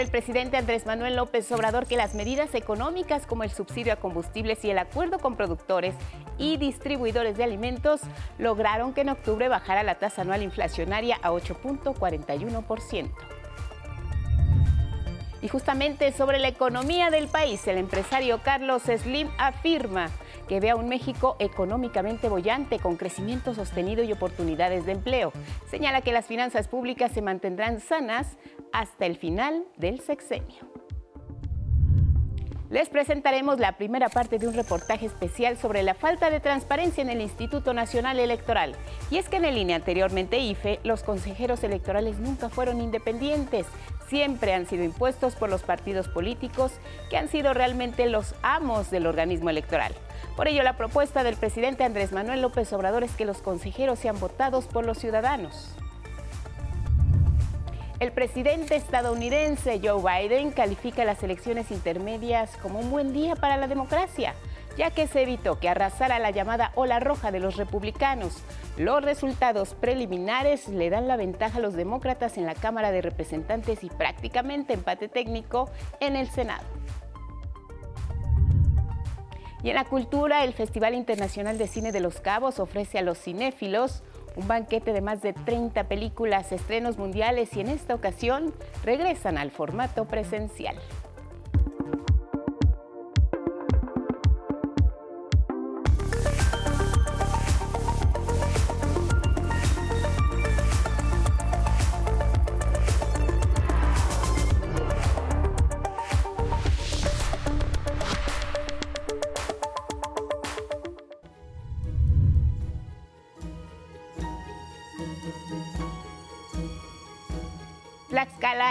El presidente Andrés Manuel López Obrador que las medidas económicas como el subsidio a combustibles y el acuerdo con productores y distribuidores de alimentos lograron que en octubre bajara la tasa anual inflacionaria a 8.41%. Y justamente sobre la economía del país, el empresario Carlos Slim afirma que ve a un México económicamente bollante, con crecimiento sostenido y oportunidades de empleo. Señala que las finanzas públicas se mantendrán sanas hasta el final del sexenio. Les presentaremos la primera parte de un reportaje especial sobre la falta de transparencia en el Instituto Nacional Electoral. Y es que en el línea anteriormente IFE, los consejeros electorales nunca fueron independientes, siempre han sido impuestos por los partidos políticos que han sido realmente los amos del organismo electoral. Por ello, la propuesta del presidente Andrés Manuel López Obrador es que los consejeros sean votados por los ciudadanos. El presidente estadounidense Joe Biden califica las elecciones intermedias como un buen día para la democracia, ya que se evitó que arrasara la llamada ola roja de los republicanos. Los resultados preliminares le dan la ventaja a los demócratas en la Cámara de Representantes y prácticamente empate técnico en el Senado. Y en la cultura, el Festival Internacional de Cine de Los Cabos ofrece a los cinéfilos un banquete de más de 30 películas, estrenos mundiales y en esta ocasión regresan al formato presencial.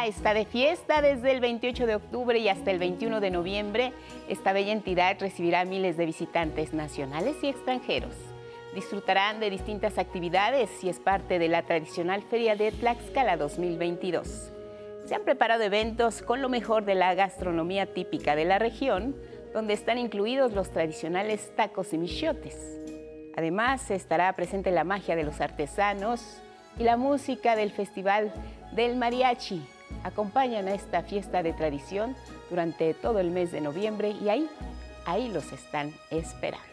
Está de fiesta desde el 28 de octubre y hasta el 21 de noviembre. Esta bella entidad recibirá miles de visitantes nacionales y extranjeros. Disfrutarán de distintas actividades y es parte de la tradicional Feria de Tlaxcala 2022. Se han preparado eventos con lo mejor de la gastronomía típica de la región, donde están incluidos los tradicionales tacos y michotes. Además, estará presente la magia de los artesanos y la música del Festival del mariachi. Acompañan a esta fiesta de tradición durante todo el mes de noviembre y ahí, ahí los están esperando.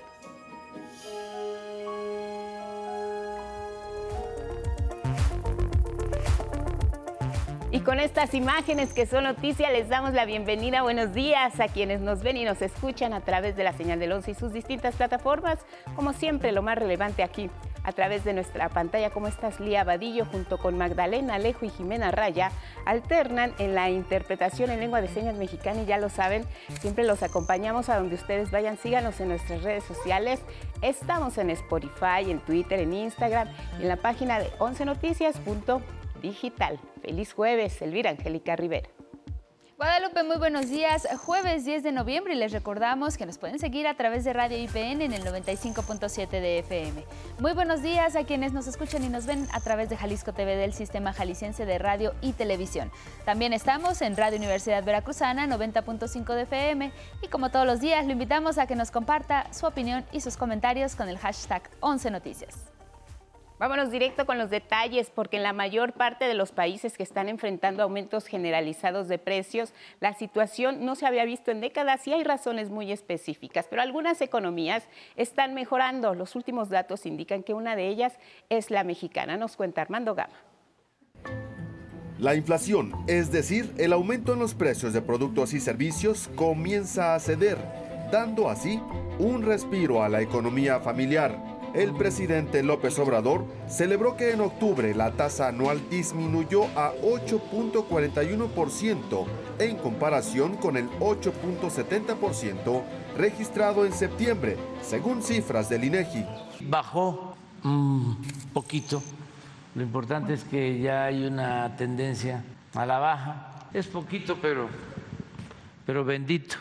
Y con estas imágenes que son noticia, les damos la bienvenida. Buenos días a quienes nos ven y nos escuchan a través de la señal del 11 y sus distintas plataformas. Como siempre, lo más relevante aquí a través de nuestra pantalla. ¿Cómo estás, Lía Vadillo? Junto con Magdalena Alejo y Jimena Raya, alternan en la interpretación en lengua de señas mexicana y ya lo saben, siempre los acompañamos a donde ustedes vayan. Síganos en nuestras redes sociales. Estamos en Spotify, en Twitter, en Instagram y en la página de 11noticias.digital. Feliz jueves, Elvira Angélica Rivera. Guadalupe, muy buenos días. Jueves 10 de noviembre y les recordamos que nos pueden seguir a través de Radio IPN en el 95.7 de FM. Muy buenos días a quienes nos escuchan y nos ven a través de Jalisco TV del Sistema Jalisciense de Radio y Televisión. También estamos en Radio Universidad Veracruzana 90.5 de FM y como todos los días lo invitamos a que nos comparta su opinión y sus comentarios con el hashtag 11 Noticias. Vámonos directo con los detalles, porque en la mayor parte de los países que están enfrentando aumentos generalizados de precios, la situación no se había visto en décadas y hay razones muy específicas, pero algunas economías están mejorando. Los últimos datos indican que una de ellas es la mexicana, nos cuenta Armando Gama. La inflación, es decir, el aumento en los precios de productos y servicios, comienza a ceder, dando así un respiro a la economía familiar el presidente López Obrador celebró que en octubre la tasa anual disminuyó a 8.41% en comparación con el 8.70% registrado en septiembre, según cifras del INEGI. Bajó un poquito. Lo importante es que ya hay una tendencia a la baja. Es poquito, pero pero bendito.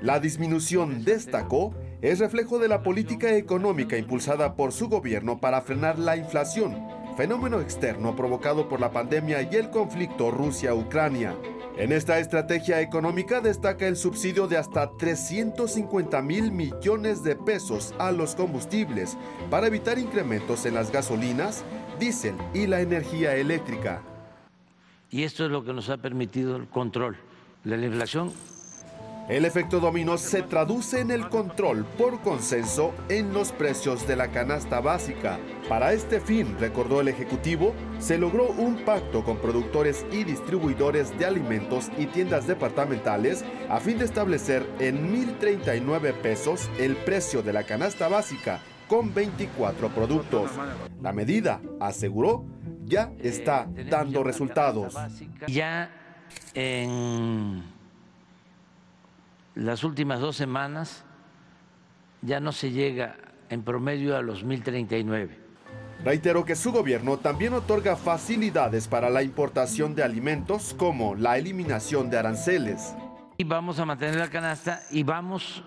La disminución destacó es reflejo de la política económica impulsada por su gobierno para frenar la inflación, fenómeno externo provocado por la pandemia y el conflicto Rusia-Ucrania. En esta estrategia económica destaca el subsidio de hasta 350 mil millones de pesos a los combustibles para evitar incrementos en las gasolinas, diésel y la energía eléctrica. y esto es lo que nos ha permitido el control de la inflación el efecto dominó se traduce en el control por consenso en los precios de la canasta básica. Para este fin, recordó el Ejecutivo, se logró un pacto con productores y distribuidores de alimentos y tiendas departamentales a fin de establecer en 1.039 pesos el precio de la canasta básica con 24 productos. La medida, aseguró, ya está dando resultados. Ya en las últimas dos semanas ya no se llega en promedio a los 1.039. Reiteró que su gobierno también otorga facilidades para la importación de alimentos como la eliminación de aranceles. Y vamos a mantener la canasta y vamos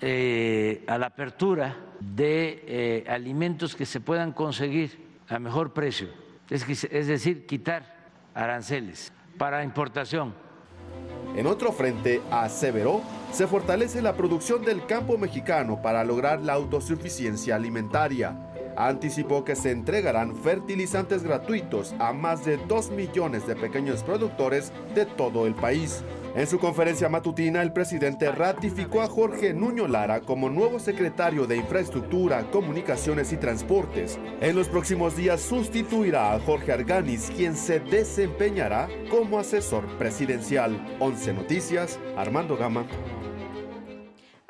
eh, a la apertura de eh, alimentos que se puedan conseguir a mejor precio, es, es decir, quitar aranceles para importación en otro frente, aseveró, se fortalece la producción del campo mexicano para lograr la autosuficiencia alimentaria. Anticipó que se entregarán fertilizantes gratuitos a más de 2 millones de pequeños productores de todo el país. En su conferencia matutina, el presidente ratificó a Jorge Nuño Lara como nuevo secretario de Infraestructura, Comunicaciones y Transportes. En los próximos días sustituirá a Jorge Arganis, quien se desempeñará como asesor presidencial. 11 Noticias, Armando Gama.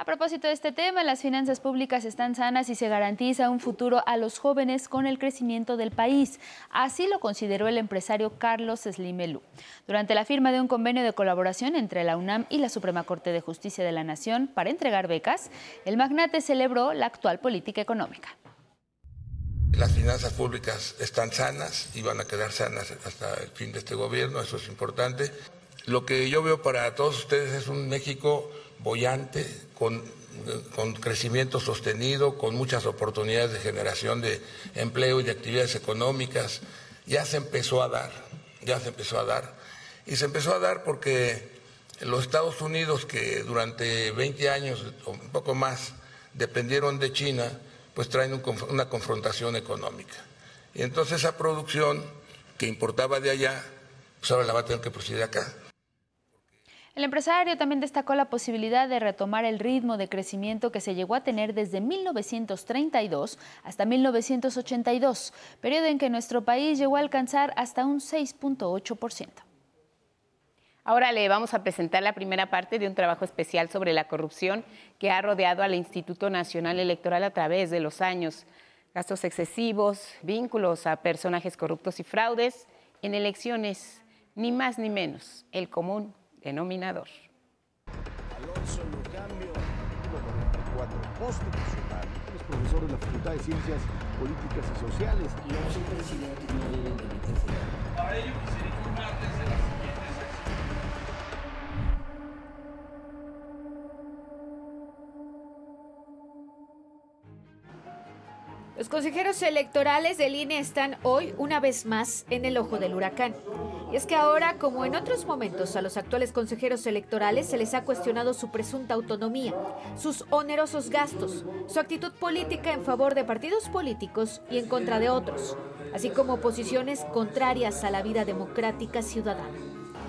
A propósito de este tema, las finanzas públicas están sanas y se garantiza un futuro a los jóvenes con el crecimiento del país. Así lo consideró el empresario Carlos Slimelú. Durante la firma de un convenio de colaboración entre la UNAM y la Suprema Corte de Justicia de la Nación para entregar becas, el magnate celebró la actual política económica. Las finanzas públicas están sanas y van a quedar sanas hasta el fin de este gobierno, eso es importante. Lo que yo veo para todos ustedes es un México bollante, con, crecimiento sostenido, con muchas oportunidades de generación de empleo y de actividades económicas. Ya se empezó a dar, ya se empezó a dar. Y se empezó a dar porque los Estados Unidos, que durante 20 años o un poco más dependieron de China, pues traen una confrontación económica. Y entonces esa producción que importaba de allá, pues ahora la va a tener que producir acá. El empresario también destacó la posibilidad de retomar el ritmo de crecimiento que se llegó a tener desde 1932 hasta 1982, periodo en que nuestro país llegó a alcanzar hasta un 6.8%. Ahora le vamos a presentar la primera parte de un trabajo especial sobre la corrupción que ha rodeado al Instituto Nacional Electoral a través de los años. Gastos excesivos, vínculos a personajes corruptos y fraudes en elecciones, ni más ni menos, el común denominador. Alonso Lucambio, 94, constitucional, es profesor de la Facultad de Ciencias Políticas y Sociales. Yo soy presidente de la Para ello quisiera informarles de las Los consejeros electorales del INE están hoy una vez más en el ojo del huracán. Y es que ahora, como en otros momentos, a los actuales consejeros electorales se les ha cuestionado su presunta autonomía, sus onerosos gastos, su actitud política en favor de partidos políticos y en contra de otros, así como posiciones contrarias a la vida democrática ciudadana.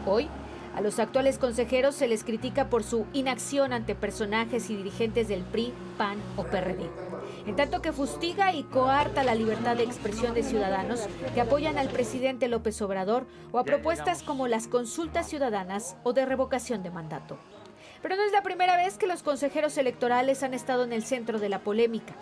Hoy, a los actuales consejeros se les critica por su inacción ante personajes y dirigentes del PRI, PAN o PRD en tanto que fustiga y coarta la libertad de expresión de ciudadanos que apoyan al presidente López Obrador o a propuestas como las consultas ciudadanas o de revocación de mandato. Pero no es la primera vez que los consejeros electorales han estado en el centro de la polémica.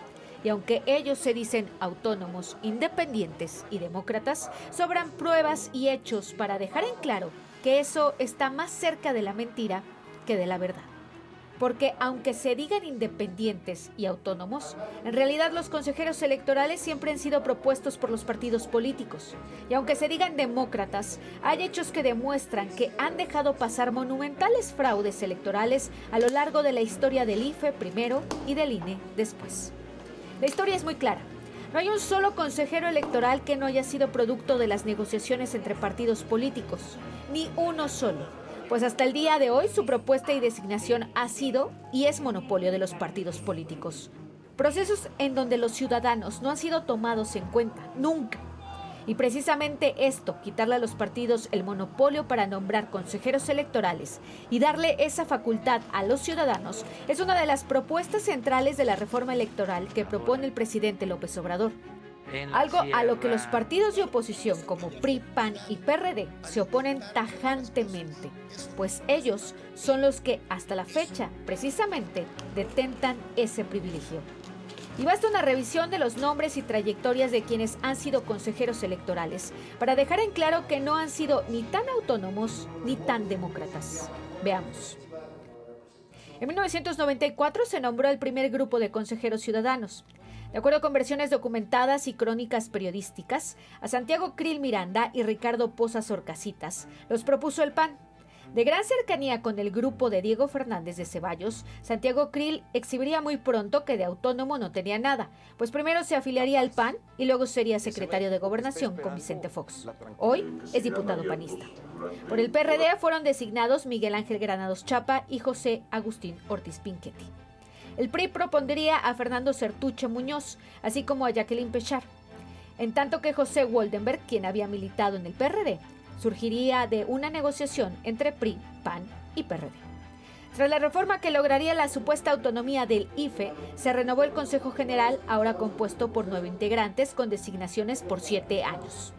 Y aunque ellos se dicen autónomos, independientes y demócratas, sobran pruebas y hechos para dejar en claro que eso está más cerca de la mentira que de la verdad porque aunque se digan independientes y autónomos, en realidad los consejeros electorales siempre han sido propuestos por los partidos políticos. Y aunque se digan demócratas, hay hechos que demuestran que han dejado pasar monumentales fraudes electorales a lo largo de la historia del IFE primero y del INE después. La historia es muy clara. No hay un solo consejero electoral que no haya sido producto de las negociaciones entre partidos políticos, ni uno solo pues hasta el día de hoy su propuesta y designación ha sido y es monopolio de los partidos políticos. Procesos en donde los ciudadanos no han sido tomados en cuenta, nunca. Y precisamente esto, quitarle a los partidos el monopolio para nombrar consejeros electorales y darle esa facultad a los ciudadanos, es una de las propuestas centrales de la reforma electoral que propone el presidente López Obrador. Algo a lo que los partidos de oposición como PRI, PAN y PRD se oponen tajantemente, pues ellos son los que hasta la fecha precisamente detentan ese privilegio. Y basta una revisión de los nombres y trayectorias de quienes han sido consejeros electorales para dejar en claro que no han sido ni tan autónomos ni tan demócratas. Veamos. En 1994 se nombró el primer grupo de consejeros ciudadanos. De acuerdo con versiones documentadas y crónicas periodísticas, a Santiago Krill Miranda y Ricardo Pozas Orcasitas los propuso el PAN. De gran cercanía con el grupo de Diego Fernández de Ceballos, Santiago Krill exhibiría muy pronto que de autónomo no tenía nada, pues primero se afiliaría al PAN y luego sería secretario de Gobernación con Vicente Fox. Hoy es diputado panista. Por el PRD fueron designados Miguel Ángel Granados Chapa y José Agustín Ortiz Pinchetti. El PRI propondría a Fernando Certuche Muñoz, así como a Jacqueline Pechar. En tanto que José Woldenberg, quien había militado en el PRD, surgiría de una negociación entre PRI, PAN y PRD. Tras la reforma que lograría la supuesta autonomía del IFE, se renovó el Consejo General, ahora compuesto por nueve integrantes con designaciones por siete años.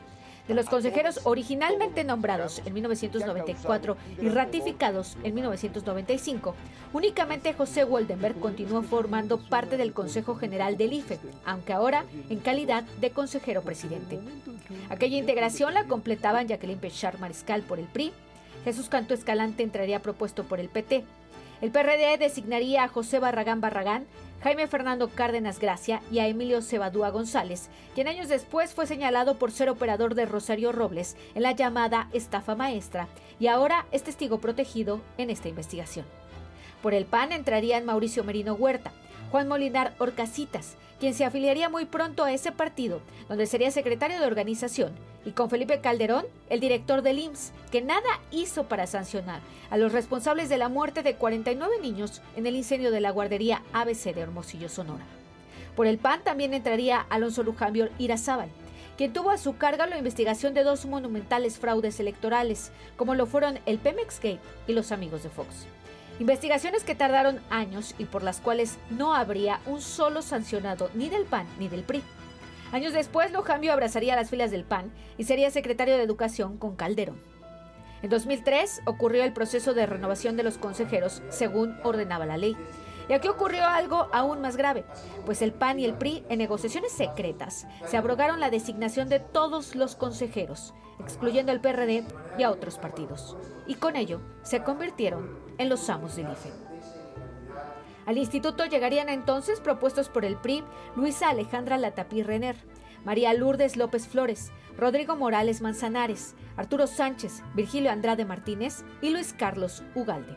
De los consejeros originalmente nombrados en 1994 y ratificados en 1995, únicamente José Woldenberg continuó formando parte del Consejo General del IFE, aunque ahora en calidad de consejero presidente. Aquella integración la completaban Jacqueline Pechar Mariscal por el PRI, Jesús Canto Escalante entraría propuesto por el PT, el PRD designaría a José Barragán Barragán, Jaime Fernando Cárdenas Gracia y a Emilio Cebadúa González, quien años después fue señalado por ser operador de Rosario Robles en la llamada estafa maestra y ahora es testigo protegido en esta investigación. Por el PAN entrarían Mauricio Merino Huerta, Juan Molinar Orcasitas, quien se afiliaría muy pronto a ese partido, donde sería secretario de organización, y con Felipe Calderón, el director del IMSS, que nada hizo para sancionar a los responsables de la muerte de 49 niños en el incendio de la guardería ABC de Hermosillo, Sonora. Por el PAN también entraría Alonso Lujambio Irazábal, quien tuvo a su cargo la investigación de dos monumentales fraudes electorales, como lo fueron el Pemex Gate y los amigos de Fox. Investigaciones que tardaron años y por las cuales no habría un solo sancionado ni del PAN ni del PRI. Años después, Lojambio abrazaría las filas del PAN y sería secretario de Educación con Calderón. En 2003 ocurrió el proceso de renovación de los consejeros según ordenaba la ley. Y aquí ocurrió algo aún más grave, pues el PAN y el PRI, en negociaciones secretas, se abrogaron la designación de todos los consejeros, excluyendo al PRD y a otros partidos. Y con ello se convirtieron en los amos del IFE. Al instituto llegarían entonces propuestos por el PRI Luisa Alejandra Latapí Renner, María Lourdes López Flores, Rodrigo Morales Manzanares, Arturo Sánchez, Virgilio Andrade Martínez y Luis Carlos Ugalde.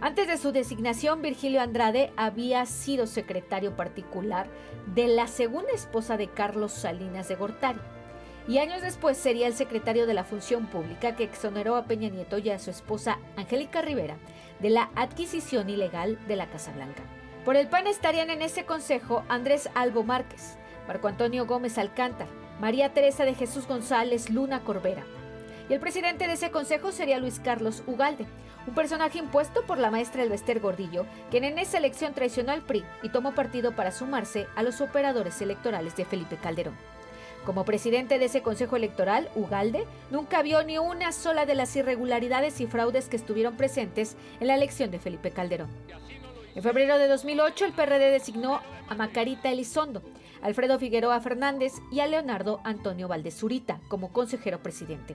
Antes de su designación, Virgilio Andrade había sido secretario particular de la segunda esposa de Carlos Salinas de Gortari y años después sería el secretario de la Función Pública que exoneró a Peña Nieto y a su esposa Angélica Rivera de la adquisición ilegal de la Casa Blanca. Por el PAN estarían en ese consejo Andrés Albo Márquez, Marco Antonio Gómez Alcántar, María Teresa de Jesús González Luna Corbera. Y el presidente de ese consejo sería Luis Carlos Ugalde, un personaje impuesto por la maestra Elvester Gordillo, quien en esa elección traicionó al PRI y tomó partido para sumarse a los operadores electorales de Felipe Calderón. Como presidente de ese Consejo Electoral, Ugalde nunca vio ni una sola de las irregularidades y fraudes que estuvieron presentes en la elección de Felipe Calderón. En febrero de 2008, el PRD designó a Macarita Elizondo, Alfredo Figueroa Fernández y a Leonardo Antonio Valdez Zurita como consejero presidente.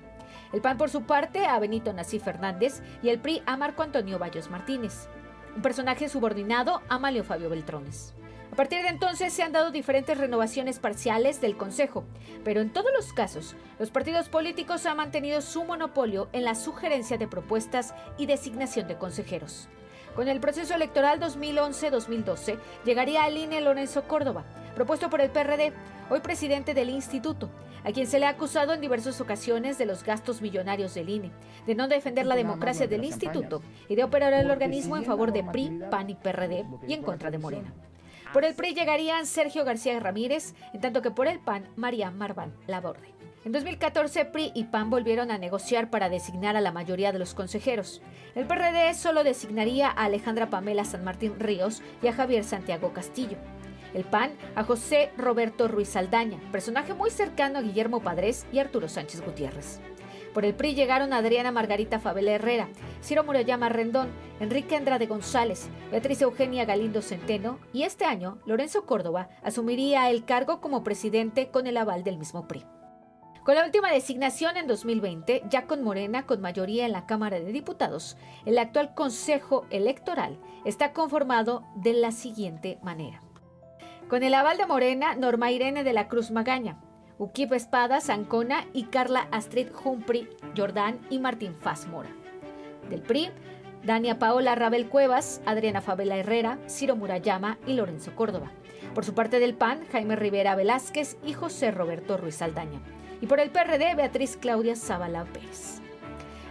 El PAN, por su parte, a Benito Nací Fernández y el PRI a Marco Antonio Bayos Martínez. Un personaje subordinado a Malio Fabio Beltrones. A partir de entonces se han dado diferentes renovaciones parciales del Consejo, pero en todos los casos, los partidos políticos han mantenido su monopolio en la sugerencia de propuestas y designación de consejeros. Con el proceso electoral 2011-2012 llegaría al INE Lorenzo Córdoba, propuesto por el PRD, hoy presidente del instituto, a quien se le ha acusado en diversas ocasiones de los gastos millonarios del INE, de no defender la democracia del instituto y de operar el organismo en favor de PRI, PAN y PRD y en contra de Morena. Por el PRI llegarían Sergio García Ramírez, en tanto que por el PAN, María Marván Laborde. En 2014, PRI y PAN volvieron a negociar para designar a la mayoría de los consejeros. El PRD solo designaría a Alejandra Pamela San Martín Ríos y a Javier Santiago Castillo. El PAN a José Roberto Ruiz Saldaña, personaje muy cercano a Guillermo Padres y Arturo Sánchez Gutiérrez. Por el PRI llegaron Adriana Margarita Fabela Herrera, Ciro Murayama Rendón, Enrique Andrade González, Beatriz Eugenia Galindo Centeno y este año Lorenzo Córdoba asumiría el cargo como presidente con el aval del mismo PRI. Con la última designación en 2020, ya con Morena con mayoría en la Cámara de Diputados, el actual Consejo Electoral está conformado de la siguiente manera. Con el aval de Morena, Norma Irene de la Cruz Magaña, Uquip Espada, Sancona y Carla Astrid Humphrey, Jordán y Martín Faz Mora. Del PRI, Dania Paola Rabel Cuevas, Adriana Fabela Herrera, Ciro Murayama y Lorenzo Córdoba. Por su parte del PAN, Jaime Rivera Velázquez y José Roberto Ruiz Aldaña y por el PRD Beatriz Claudia Zavala Pérez.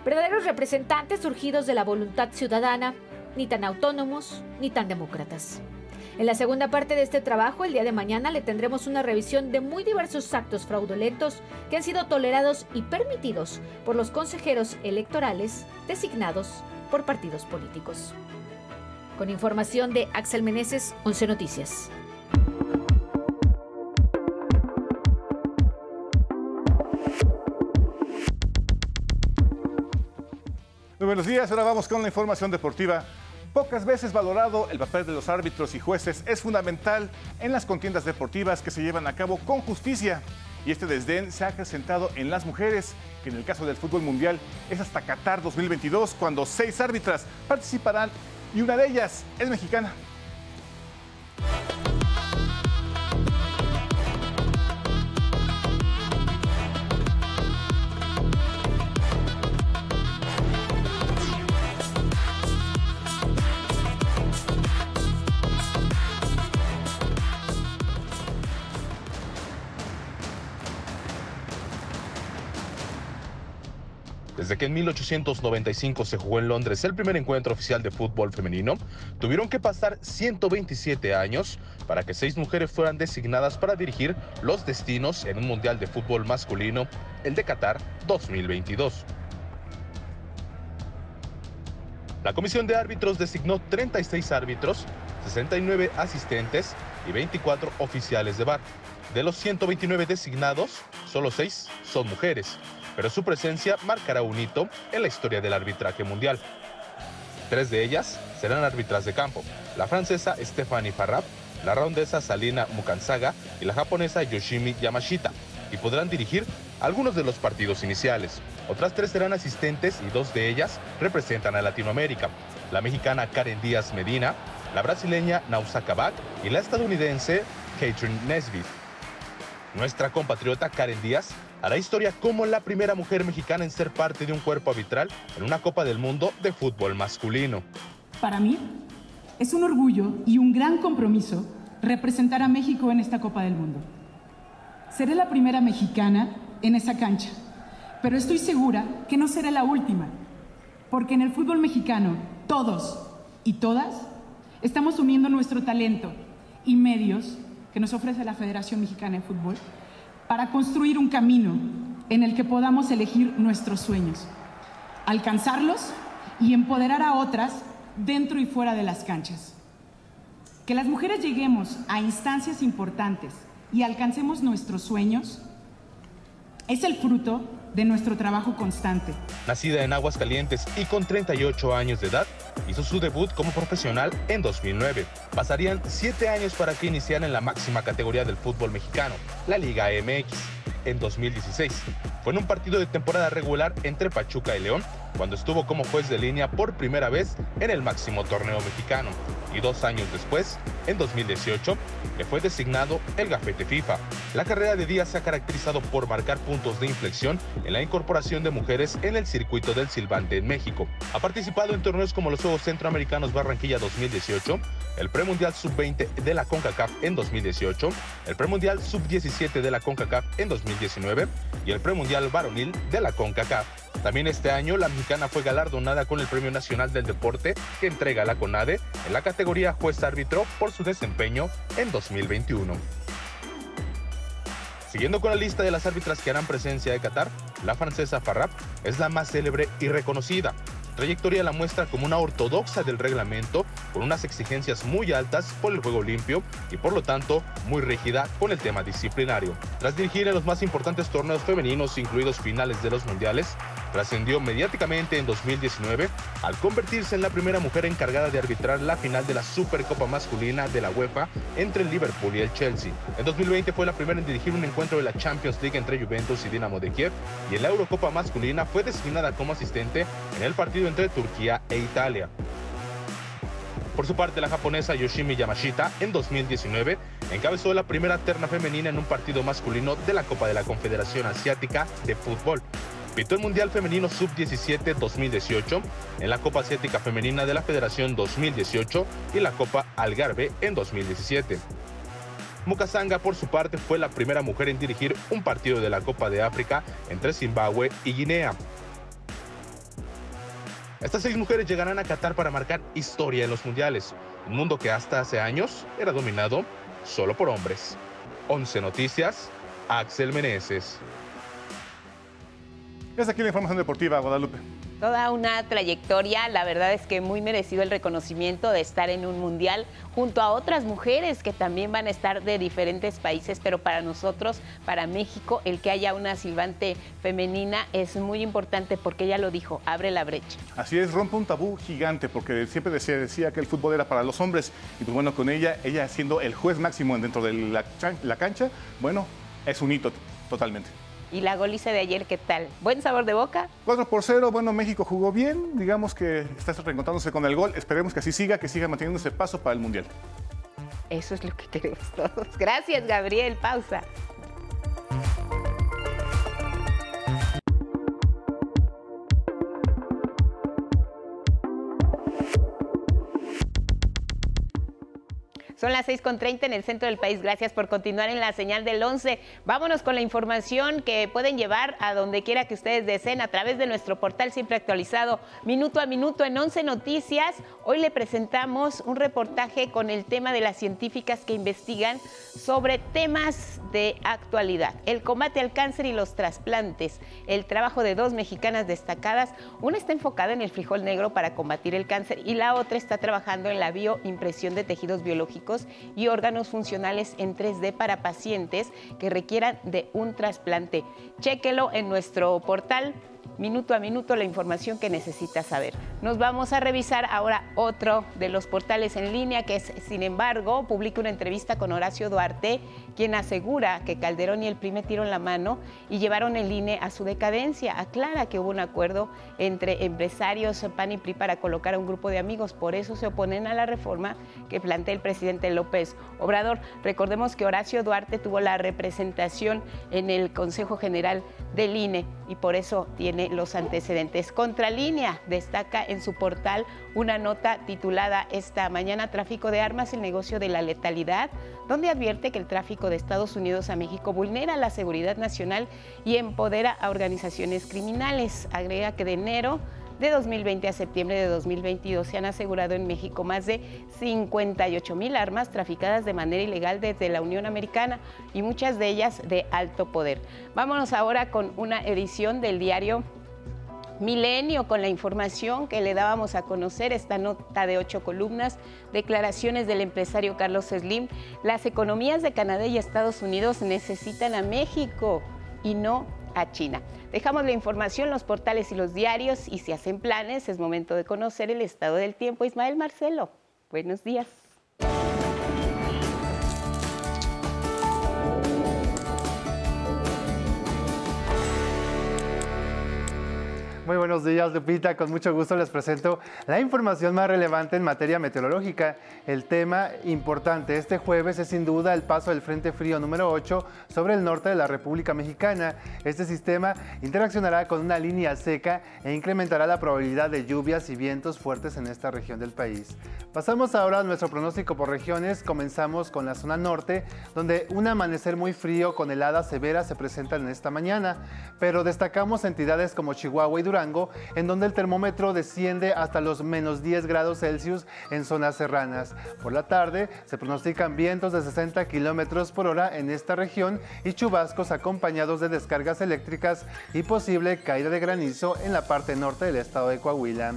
Verdaderos representantes surgidos de la voluntad ciudadana, ni tan autónomos ni tan demócratas. En la segunda parte de este trabajo, el día de mañana, le tendremos una revisión de muy diversos actos fraudulentos que han sido tolerados y permitidos por los consejeros electorales designados por partidos políticos. Con información de Axel Meneses, 11 Noticias. Muy buenos días, ahora vamos con la información deportiva. Pocas veces valorado, el papel de los árbitros y jueces es fundamental en las contiendas deportivas que se llevan a cabo con justicia. Y este desdén se ha acrecentado en las mujeres, que en el caso del fútbol mundial es hasta Qatar 2022, cuando seis árbitras participarán y una de ellas es mexicana. Desde que en 1895 se jugó en Londres el primer encuentro oficial de fútbol femenino, tuvieron que pasar 127 años para que seis mujeres fueran designadas para dirigir los destinos en un Mundial de Fútbol masculino, el de Qatar 2022. La comisión de árbitros designó 36 árbitros, 69 asistentes y 24 oficiales de bar. De los 129 designados, solo 6 son mujeres pero su presencia marcará un hito en la historia del arbitraje mundial. Tres de ellas serán árbitras de campo, la francesa Stephanie Farrap, la rondesa Salina Mukansaga y la japonesa Yoshimi Yamashita, y podrán dirigir algunos de los partidos iniciales. Otras tres serán asistentes y dos de ellas representan a Latinoamérica, la mexicana Karen Díaz Medina, la brasileña Nausa Kabak y la estadounidense Catherine Nesbitt. Nuestra compatriota Karen Díaz hará historia como la primera mujer mexicana en ser parte de un cuerpo arbitral en una Copa del Mundo de fútbol masculino. Para mí es un orgullo y un gran compromiso representar a México en esta Copa del Mundo. Seré la primera mexicana en esa cancha, pero estoy segura que no seré la última, porque en el fútbol mexicano todos y todas estamos uniendo nuestro talento y medios que nos ofrece la Federación Mexicana de Fútbol para construir un camino en el que podamos elegir nuestros sueños, alcanzarlos y empoderar a otras dentro y fuera de las canchas. Que las mujeres lleguemos a instancias importantes y alcancemos nuestros sueños es el fruto de nuestro trabajo constante. Nacida en Aguascalientes y con 38 años de edad, hizo su debut como profesional en 2009. Pasarían siete años para que iniciara en la máxima categoría del fútbol mexicano, la Liga MX, en 2016. Fue en un partido de temporada regular entre Pachuca y León, cuando estuvo como juez de línea por primera vez en el máximo torneo mexicano. Y dos años después, en 2018, le fue designado el gafete FIFA. La carrera de Díaz se ha caracterizado por marcar puntos de inflexión en la incorporación de mujeres en el circuito del silbante en México. Ha participado en torneos como los Juegos Centroamericanos Barranquilla 2018, el Premundial Sub-20 de la CONCACAF en 2018, el Premundial Sub-17 de la CONCACAF en 2019 y el Premundial Varonil de la CONCACAF. También este año la mexicana fue galardonada con el Premio Nacional del Deporte que entrega la CONADE en la categoría juez árbitro por su desempeño en 2021. Siguiendo con la lista de las árbitras que harán presencia de Qatar, la francesa Farrap es la más célebre y reconocida, trayectoria la muestra como una ortodoxa del reglamento, con unas exigencias muy altas por el juego limpio y por lo tanto muy rígida con el tema disciplinario. Tras dirigir en los más importantes torneos femeninos, incluidos finales de los mundiales, trascendió mediáticamente en 2019 al convertirse en la primera mujer encargada de arbitrar la final de la Supercopa masculina de la UEFA entre el Liverpool y el Chelsea. En 2020 fue la primera en dirigir un encuentro de la Champions League entre Juventus y Dinamo de Kiev y en la Eurocopa masculina fue designada como asistente en el partido entre Turquía e Italia. Por su parte, la japonesa Yoshimi Yamashita en 2019 encabezó la primera terna femenina en un partido masculino de la Copa de la Confederación Asiática de Fútbol. Pitó el Mundial Femenino Sub-17 2018, en la Copa Asiática Femenina de la Federación 2018 y la Copa Algarve en 2017. Mukasanga, por su parte, fue la primera mujer en dirigir un partido de la Copa de África entre Zimbabue y Guinea. Estas seis mujeres llegarán a Qatar para marcar historia en los mundiales, un mundo que hasta hace años era dominado solo por hombres. 11 Noticias, Axel Meneses. Es aquí la información deportiva, Guadalupe. Toda una trayectoria, la verdad es que muy merecido el reconocimiento de estar en un mundial junto a otras mujeres que también van a estar de diferentes países, pero para nosotros, para México, el que haya una silbante femenina es muy importante porque ella lo dijo, abre la brecha. Así es, rompe un tabú gigante porque siempre decía, decía que el fútbol era para los hombres y pues bueno, con ella, ella siendo el juez máximo dentro de la cancha, bueno, es un hito totalmente. ¿Y la goliza de ayer qué tal? ¿Buen sabor de boca? 4 por 0, bueno, México jugó bien, digamos que está reencontrándose con el gol, esperemos que así siga, que siga manteniendo ese paso para el Mundial. Eso es lo que queremos todos. Gracias, Gabriel. Pausa. Son las 6.30 en el centro del país. Gracias por continuar en la señal del 11. Vámonos con la información que pueden llevar a donde quiera que ustedes deseen a través de nuestro portal siempre actualizado minuto a minuto en 11 Noticias. Hoy le presentamos un reportaje con el tema de las científicas que investigan sobre temas de actualidad. El combate al cáncer y los trasplantes. El trabajo de dos mexicanas destacadas. Una está enfocada en el frijol negro para combatir el cáncer y la otra está trabajando en la bioimpresión de tejidos biológicos y órganos funcionales en 3D para pacientes que requieran de un trasplante. Chéquelo en nuestro portal minuto a minuto la información que necesita saber. Nos vamos a revisar ahora otro de los portales en línea que es, sin embargo, publica una entrevista con Horacio Duarte, quien asegura que Calderón y el PRI metieron la mano y llevaron el INE a su decadencia. Aclara que hubo un acuerdo entre empresarios PAN y PRI para colocar a un grupo de amigos, por eso se oponen a la reforma que plantea el presidente López Obrador. Recordemos que Horacio Duarte tuvo la representación en el Consejo General del INE y por eso tiene los antecedentes. Contralínea destaca en su portal una nota titulada Esta mañana Tráfico de Armas, el negocio de la letalidad, donde advierte que el tráfico de Estados Unidos a México vulnera la seguridad nacional y empodera a organizaciones criminales. Agrega que de enero de 2020 a septiembre de 2022 se han asegurado en México más de 58 mil armas traficadas de manera ilegal desde la Unión Americana y muchas de ellas de alto poder. Vámonos ahora con una edición del diario Milenio con la información que le dábamos a conocer, esta nota de ocho columnas, declaraciones del empresario Carlos Slim. Las economías de Canadá y Estados Unidos necesitan a México y no a China. Dejamos la información, los portales y los diarios y si hacen planes es momento de conocer el estado del tiempo. Ismael Marcelo, buenos días. Muy buenos días, Lupita. Con mucho gusto les presento la información más relevante en materia meteorológica. El tema importante este jueves es sin duda el paso del Frente Frío número 8 sobre el norte de la República Mexicana. Este sistema interaccionará con una línea seca e incrementará la probabilidad de lluvias y vientos fuertes en esta región del país. Pasamos ahora a nuestro pronóstico por regiones. Comenzamos con la zona norte, donde un amanecer muy frío con heladas severas se presentan en esta mañana, pero destacamos entidades como Chihuahua y Durango en donde el termómetro desciende hasta los menos 10 grados Celsius en zonas serranas. Por la tarde se pronostican vientos de 60 kilómetros por hora en esta región y chubascos acompañados de descargas eléctricas y posible caída de granizo en la parte norte del estado de Coahuila.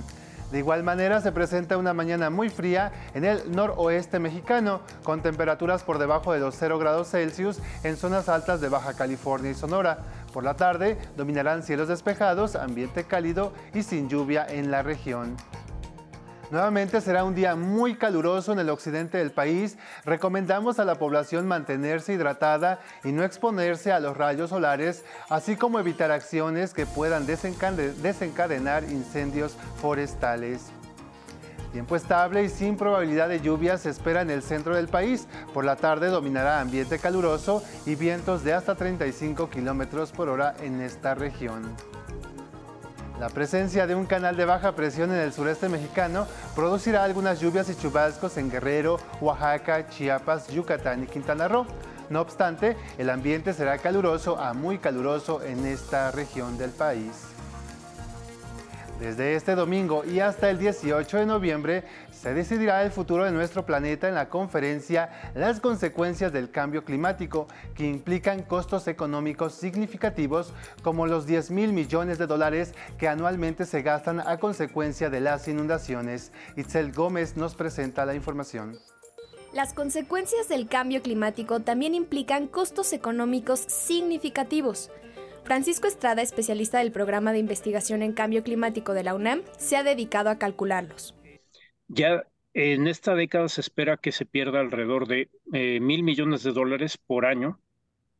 De igual manera se presenta una mañana muy fría en el noroeste mexicano, con temperaturas por debajo de los 0 grados Celsius en zonas altas de Baja California y Sonora. Por la tarde dominarán cielos despejados, ambiente cálido y sin lluvia en la región. Nuevamente será un día muy caluroso en el occidente del país. Recomendamos a la población mantenerse hidratada y no exponerse a los rayos solares, así como evitar acciones que puedan desencadenar incendios forestales. Tiempo estable y sin probabilidad de lluvia se espera en el centro del país. Por la tarde dominará ambiente caluroso y vientos de hasta 35 kilómetros por hora en esta región. La presencia de un canal de baja presión en el sureste mexicano producirá algunas lluvias y chubascos en Guerrero, Oaxaca, Chiapas, Yucatán y Quintana Roo. No obstante, el ambiente será caluroso a muy caluroso en esta región del país. Desde este domingo y hasta el 18 de noviembre se decidirá el futuro de nuestro planeta en la conferencia Las consecuencias del cambio climático, que implican costos económicos significativos como los 10 mil millones de dólares que anualmente se gastan a consecuencia de las inundaciones. Itzel Gómez nos presenta la información. Las consecuencias del cambio climático también implican costos económicos significativos. Francisco Estrada, especialista del programa de investigación en cambio climático de la UNAM, se ha dedicado a calcularlos. Ya en esta década se espera que se pierda alrededor de eh, mil millones de dólares por año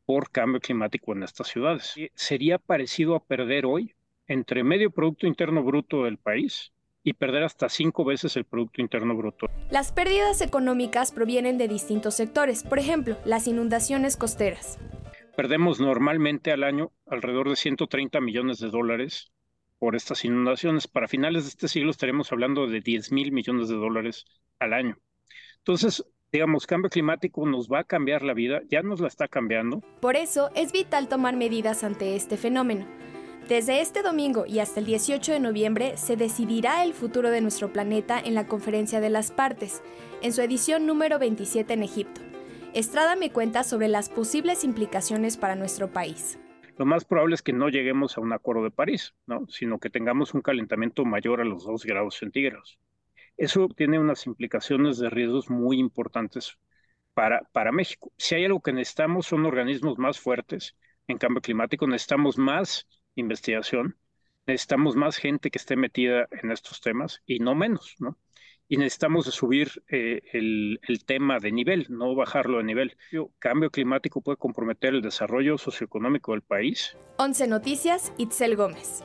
por cambio climático en estas ciudades. Sería parecido a perder hoy entre medio Producto Interno Bruto del país y perder hasta cinco veces el Producto Interno Bruto. Las pérdidas económicas provienen de distintos sectores, por ejemplo, las inundaciones costeras. Perdemos normalmente al año alrededor de 130 millones de dólares por estas inundaciones. Para finales de este siglo estaremos hablando de 10 mil millones de dólares al año. Entonces, digamos, cambio climático nos va a cambiar la vida, ya nos la está cambiando. Por eso es vital tomar medidas ante este fenómeno. Desde este domingo y hasta el 18 de noviembre se decidirá el futuro de nuestro planeta en la Conferencia de las Partes, en su edición número 27 en Egipto. Estrada me cuenta sobre las posibles implicaciones para nuestro país lo más probable es que no lleguemos a un acuerdo de París, ¿no? sino que tengamos un calentamiento mayor a los 2 grados centígrados. Eso tiene unas implicaciones de riesgos muy importantes para, para México. Si hay algo que necesitamos son organismos más fuertes en cambio climático, necesitamos más investigación, necesitamos más gente que esté metida en estos temas y no menos, ¿no? Y necesitamos subir eh, el, el, tema de nivel, no bajarlo de nivel. El cambio climático puede comprometer el desarrollo socioeconómico del país. 11 Noticias, Itzel Gómez.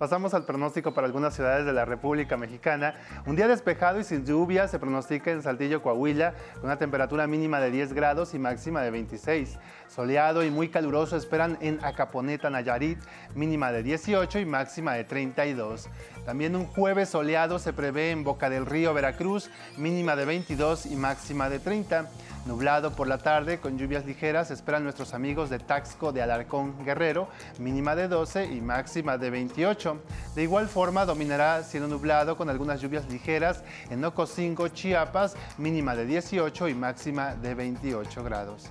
Pasamos al pronóstico para algunas ciudades de la República Mexicana. Un día despejado y sin lluvia se pronostica en Saltillo, Coahuila, con una temperatura mínima de 10 grados y máxima de 26. Soleado y muy caluroso esperan en Acaponeta, Nayarit, mínima de 18 y máxima de 32. También un jueves soleado se prevé en Boca del Río, Veracruz, mínima de 22 y máxima de 30. Nublado por la tarde con lluvias ligeras esperan nuestros amigos de Taxco de Alarcón Guerrero, mínima de 12 y máxima de 28. De igual forma dominará cielo nublado con algunas lluvias ligeras en Ocosingo, Chiapas, mínima de 18 y máxima de 28 grados.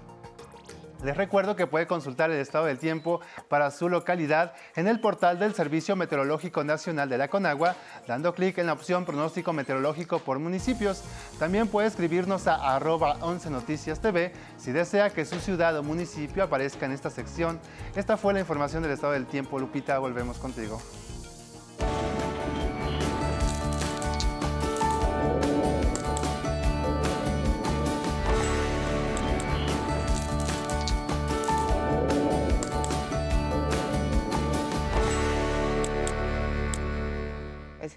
Les recuerdo que puede consultar el estado del tiempo para su localidad en el portal del Servicio Meteorológico Nacional de la Conagua, dando clic en la opción pronóstico meteorológico por municipios. También puede escribirnos a arroba 11 Noticias TV si desea que su ciudad o municipio aparezca en esta sección. Esta fue la información del estado del tiempo. Lupita, volvemos contigo.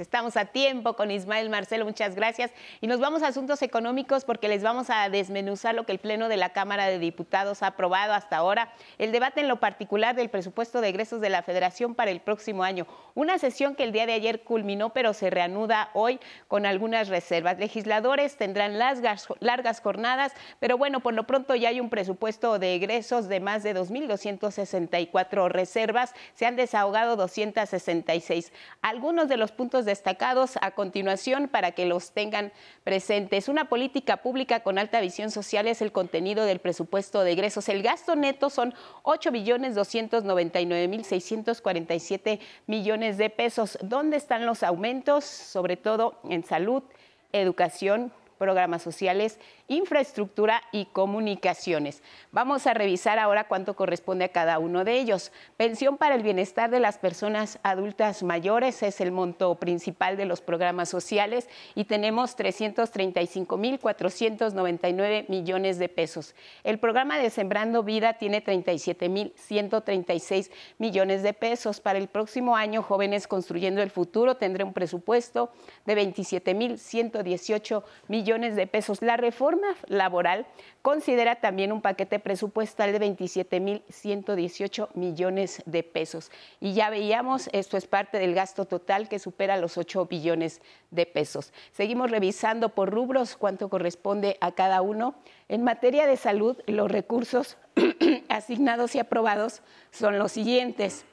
Estamos a tiempo con Ismael Marcelo, muchas gracias. Y nos vamos a asuntos económicos porque les vamos a desmenuzar lo que el Pleno de la Cámara de Diputados ha aprobado hasta ahora. El debate en lo particular del presupuesto de egresos de la Federación para el próximo año. Una sesión que el día de ayer culminó, pero se reanuda hoy con algunas reservas. Legisladores tendrán largas, largas jornadas, pero bueno, por lo pronto ya hay un presupuesto de egresos de más de 2.264 reservas. Se han desahogado 266. Algunos de los puntos destacados a continuación para que los tengan presentes. Una política pública con alta visión social es el contenido del presupuesto de egresos. El gasto neto son 8 billones 299 mil 647 millones de pesos. ¿Dónde están los aumentos? Sobre todo en salud, educación, programas sociales infraestructura y comunicaciones. Vamos a revisar ahora cuánto corresponde a cada uno de ellos. Pensión para el bienestar de las personas adultas mayores es el monto principal de los programas sociales y tenemos 335.499 millones de pesos. El programa de Sembrando Vida tiene 37.136 millones de pesos. Para el próximo año, Jóvenes Construyendo el Futuro tendrá un presupuesto de 27.118 millones de pesos. La reforma laboral considera también un paquete presupuestal de 27.118 millones de pesos. Y ya veíamos, esto es parte del gasto total que supera los 8 billones de pesos. Seguimos revisando por rubros cuánto corresponde a cada uno. En materia de salud, los recursos asignados y aprobados son los siguientes.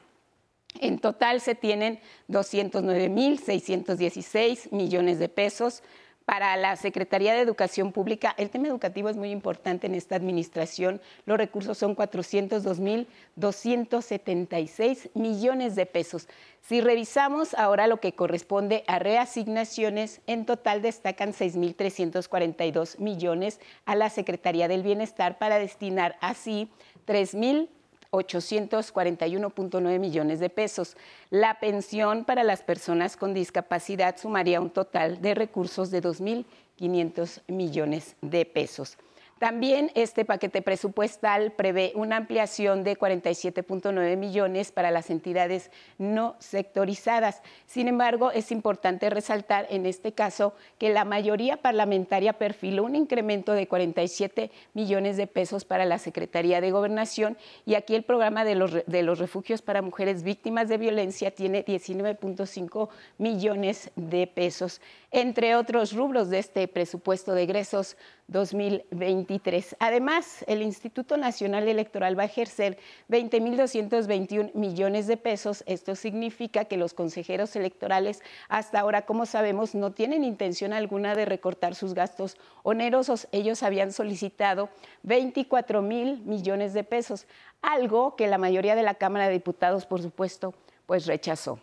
En total se tienen 209.616 millones de pesos para la Secretaría de Educación Pública. El tema educativo es muy importante en esta administración. Los recursos son 402.276 millones de pesos. Si revisamos ahora lo que corresponde a reasignaciones, en total destacan 6.342 millones a la Secretaría del Bienestar para destinar así 3.000 841.9 millones de pesos. La pensión para las personas con discapacidad sumaría un total de recursos de 2.500 millones de pesos. También este paquete presupuestal prevé una ampliación de 47.9 millones para las entidades no sectorizadas. Sin embargo, es importante resaltar en este caso que la mayoría parlamentaria perfiló un incremento de 47 millones de pesos para la Secretaría de Gobernación y aquí el programa de los, refugios para mujeres víctimas de violencia tiene 19.5 millones de pesos, entre otros rubros de este presupuesto de egresos 2023. Además, el Instituto Nacional Electoral va a ejercer 20.221 millones de pesos. Esto significa que los consejeros electorales hasta ahora, como sabemos, no tienen intención alguna de recortar sus gastos onerosos. Ellos habían solicitado 24 mil millones de pesos, algo que la mayoría de la Cámara de Diputados, por supuesto, pues rechazó.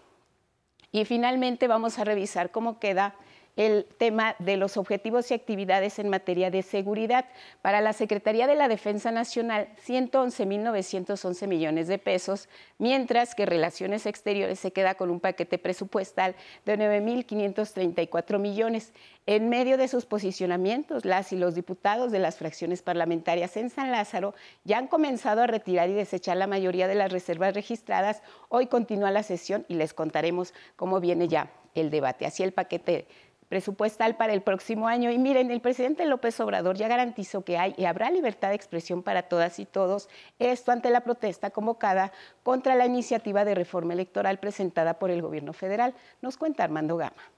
Y finalmente vamos a revisar cómo queda el tema de los objetivos y actividades en materia de seguridad. Para la Secretaría de la Defensa Nacional, 111.911 millones de pesos, mientras que Relaciones Exteriores se queda con un paquete presupuestal de 9.534 millones. En medio de sus posicionamientos, las y los diputados de las fracciones parlamentarias en San Lázaro ya han comenzado a retirar y desechar la mayoría de las reservas registradas. Hoy continúa la sesión y les contaremos cómo viene ya el debate. Así el paquete presupuestal para el próximo año. Y miren, el presidente López Obrador ya garantizó que hay y habrá libertad de expresión para todas y todos, esto ante la protesta convocada contra la iniciativa de reforma electoral presentada por el gobierno federal. Nos cuenta Armando Gama.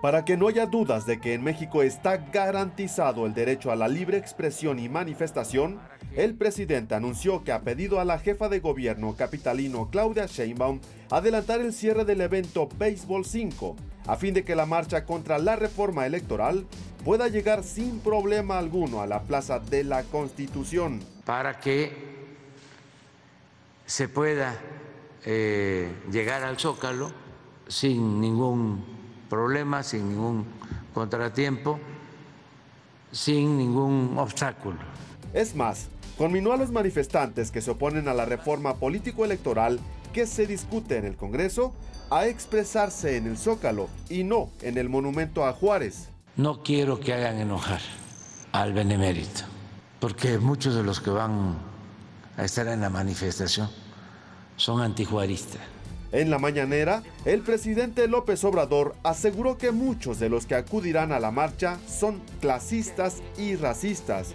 Para que no haya dudas de que en México está garantizado el derecho a la libre expresión y manifestación, el presidente anunció que ha pedido a la jefa de gobierno capitalino Claudia Sheinbaum adelantar el cierre del evento Béisbol 5 a fin de que la marcha contra la reforma electoral pueda llegar sin problema alguno a la Plaza de la Constitución. Para que se pueda eh, llegar al Zócalo sin ningún problema, sin ningún contratiempo, sin ningún obstáculo. Es más, conminó a los manifestantes que se oponen a la reforma político-electoral que se discute en el Congreso a expresarse en el Zócalo y no en el monumento a Juárez. No quiero que hagan enojar al benemérito, porque muchos de los que van a estar en la manifestación son antijuaristas. En la mañanera, el presidente López Obrador aseguró que muchos de los que acudirán a la marcha son clasistas y racistas.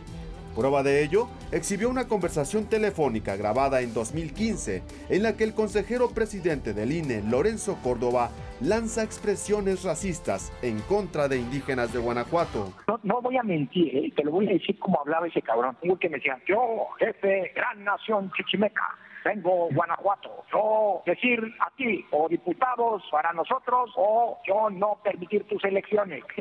Prueba de ello, exhibió una conversación telefónica grabada en 2015 en la que el consejero presidente del INE, Lorenzo Córdoba, lanza expresiones racistas en contra de indígenas de Guanajuato. No, voy a mentir, ¿eh? te lo voy a decir como hablaba ese cabrón. Digo que me decían, yo, jefe, gran nación chichimeca, vengo Guanajuato. Yo decir a ti o diputados para nosotros o yo no permitir tus elecciones.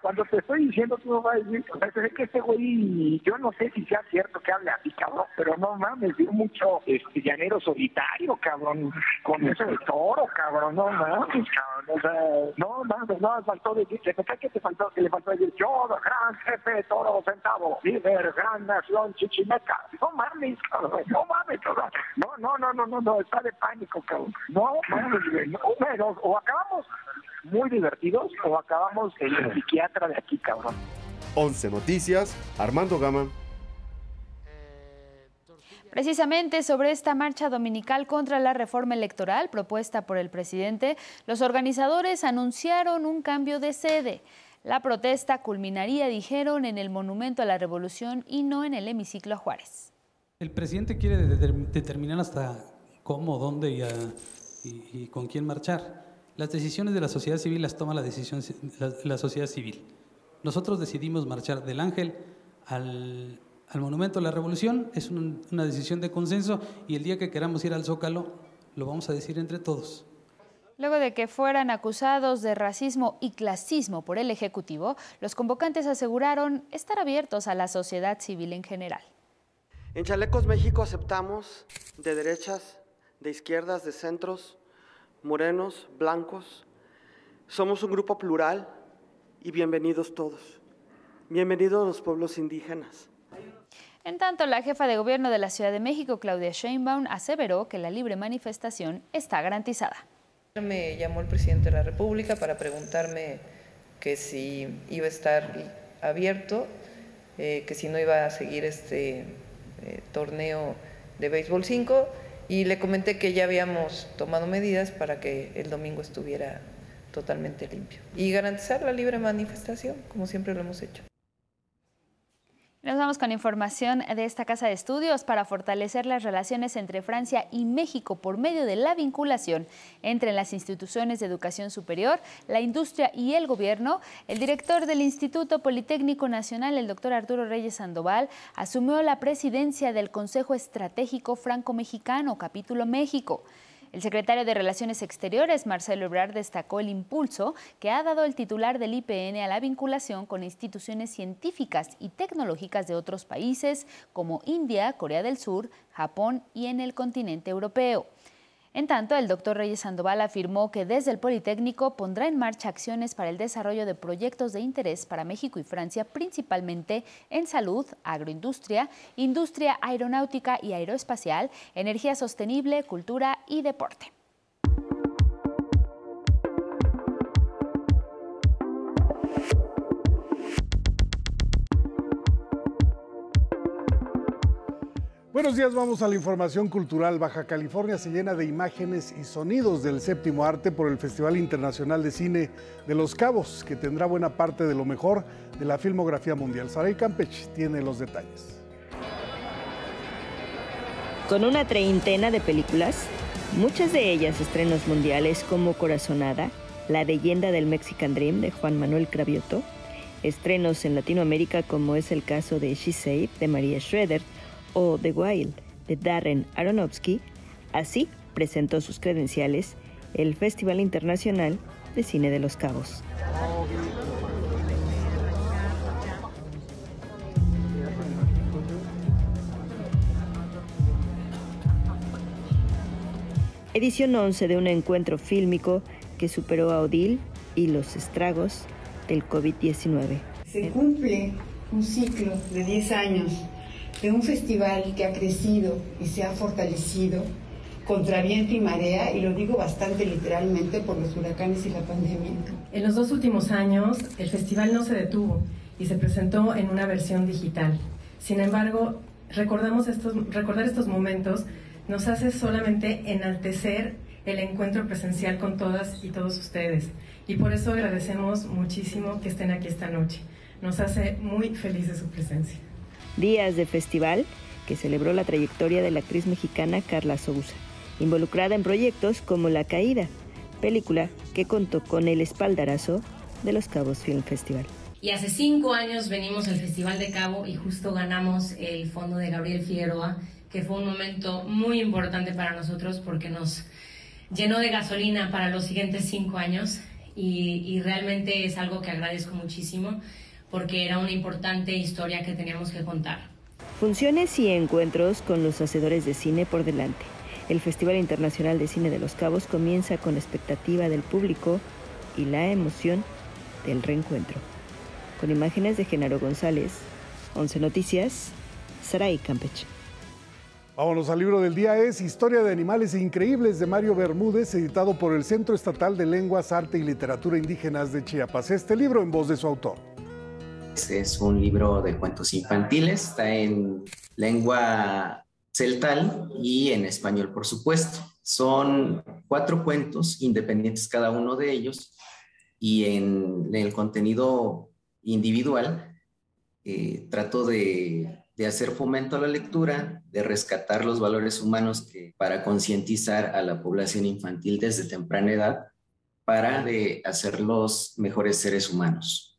Cuando te estoy diciendo, tú no vas a decir, es que este güey, yo no sé si sea cierto que hable así, cabrón, pero no mames, dio mucho este, llanero solitario, cabrón, con eso de toro, cabrón, no mames, cabrón, o sea, no mames, no, faltó decir, ¿qué te faltó? Que le faltó decir, yo, gran jefe, toro centavo, líder, gran nación, chichimeca, no mames, cabrón, no mames, cabrón. No, no, no, no, no, no, está de pánico, cabrón. No mames, No, pero, o acabamos muy divertidos o acabamos en el psiquiatra de aquí, cabrón. 11 Noticias, Armando Gama. Precisamente sobre esta marcha dominical contra la reforma electoral propuesta por el presidente, los organizadores anunciaron un cambio de sede. La protesta culminaría, dijeron, en el Monumento a la Revolución y no en el hemiciclo a Juárez. El presidente quiere determinar hasta cómo, dónde y, con quién marchar. Las decisiones de la sociedad civil las toma la, decisión, la, sociedad civil. Nosotros decidimos marchar del Ángel al, Monumento a la Revolución. Es una decisión de consenso y el día que queramos ir al Zócalo lo vamos a decir entre todos. Luego de que fueran acusados de racismo y clasismo por el Ejecutivo, los convocantes aseguraron estar abiertos a la sociedad civil en general. En Chalecos México aceptamos de derechas, de izquierdas, de centros, morenos, blancos. Somos un grupo plural y bienvenidos todos. Bienvenidos los pueblos indígenas. En tanto, la jefa de gobierno de la Ciudad de México, Claudia Sheinbaum, aseveró que la libre manifestación está garantizada. Me llamó el presidente de la República para preguntarme que si iba a estar abierto, eh, que si no iba a seguir este eh, torneo de béisbol 5 y le comenté que ya habíamos tomado medidas para que el domingo estuviera totalmente limpio y garantizar la libre manifestación, como siempre lo hemos hecho. Nos vamos con información de esta casa de estudios para fortalecer las relaciones entre Francia y México por medio de la vinculación entre las instituciones de educación superior, la industria y el gobierno. El director del Instituto Politécnico Nacional, el doctor Arturo Reyes Sandoval, asumió la presidencia del Consejo Estratégico Franco-Mexicano, capítulo México. El secretario de Relaciones Exteriores, Marcelo Ebrard, destacó el impulso que ha dado el titular del IPN a la vinculación con instituciones científicas y tecnológicas de otros países como India, Corea del Sur, Japón y en el continente europeo. En tanto, el doctor Reyes Sandoval afirmó que desde el Politécnico pondrá en marcha acciones para el desarrollo de proyectos de interés para México y Francia, principalmente en salud, agroindustria, industria aeronáutica y aeroespacial, energía sostenible, cultura y deporte. Buenos días, vamos a la información cultural. Baja California se llena de imágenes y sonidos del séptimo arte por el Festival Internacional de Cine de Los Cabos, que tendrá buena parte de lo mejor de la filmografía mundial. Saray Campech tiene los detalles. Con una treintena de películas, muchas de ellas estrenos mundiales como Corazonada, La leyenda del Mexican Dream de Juan Manuel Cravioto, estrenos en Latinoamérica como es el caso de She Said de María Schroeder, o The Wild de Darren Aronofsky, así presentó sus credenciales el Festival Internacional de Cine de los Cabos. Edición 11 de un encuentro fílmico que superó a Odil y los estragos del COVID-19. Se cumple un ciclo de 10 años de un festival que ha crecido y se ha fortalecido contra viento y marea, y lo digo bastante literalmente por los huracanes y la pandemia. En los dos últimos años, el festival no se detuvo y se presentó en una versión digital. Sin embargo, recordamos estos, recordar estos momentos nos hace solamente enaltecer el encuentro presencial con todas y todos ustedes. Y por eso agradecemos muchísimo que estén aquí esta noche. Nos hace muy felices su presencia. Días de festival que celebró la trayectoria de la actriz mexicana Carla Souza, involucrada en proyectos como La Caída, película que contó con el espaldarazo de los Cabos Film Festival. Y hace cinco años venimos al Festival de Cabo y justo ganamos el fondo de Gabriel Figueroa, que fue un momento muy importante para nosotros porque nos llenó de gasolina para los siguientes cinco años y, y realmente es algo que agradezco muchísimo porque era una importante historia que teníamos que contar. Funciones y encuentros con los hacedores de cine por delante. El Festival Internacional de Cine de los Cabos comienza con la expectativa del público y la emoción del reencuentro. Con imágenes de Genaro González, 11 Noticias, Saray Campeche. Vámonos al libro del día, es Historia de Animales Increíbles de Mario Bermúdez, editado por el Centro Estatal de Lenguas, Arte y Literatura Indígenas de Chiapas. Este libro en voz de su autor. Este es un libro de cuentos infantiles, está en lengua celtal y en español, por supuesto. Son cuatro cuentos independientes cada uno de ellos y en el contenido individual eh, trato de hacer fomento a la lectura, de rescatar los valores humanos para concientizar a la población infantil desde temprana edad, para de hacerlos mejores seres humanos.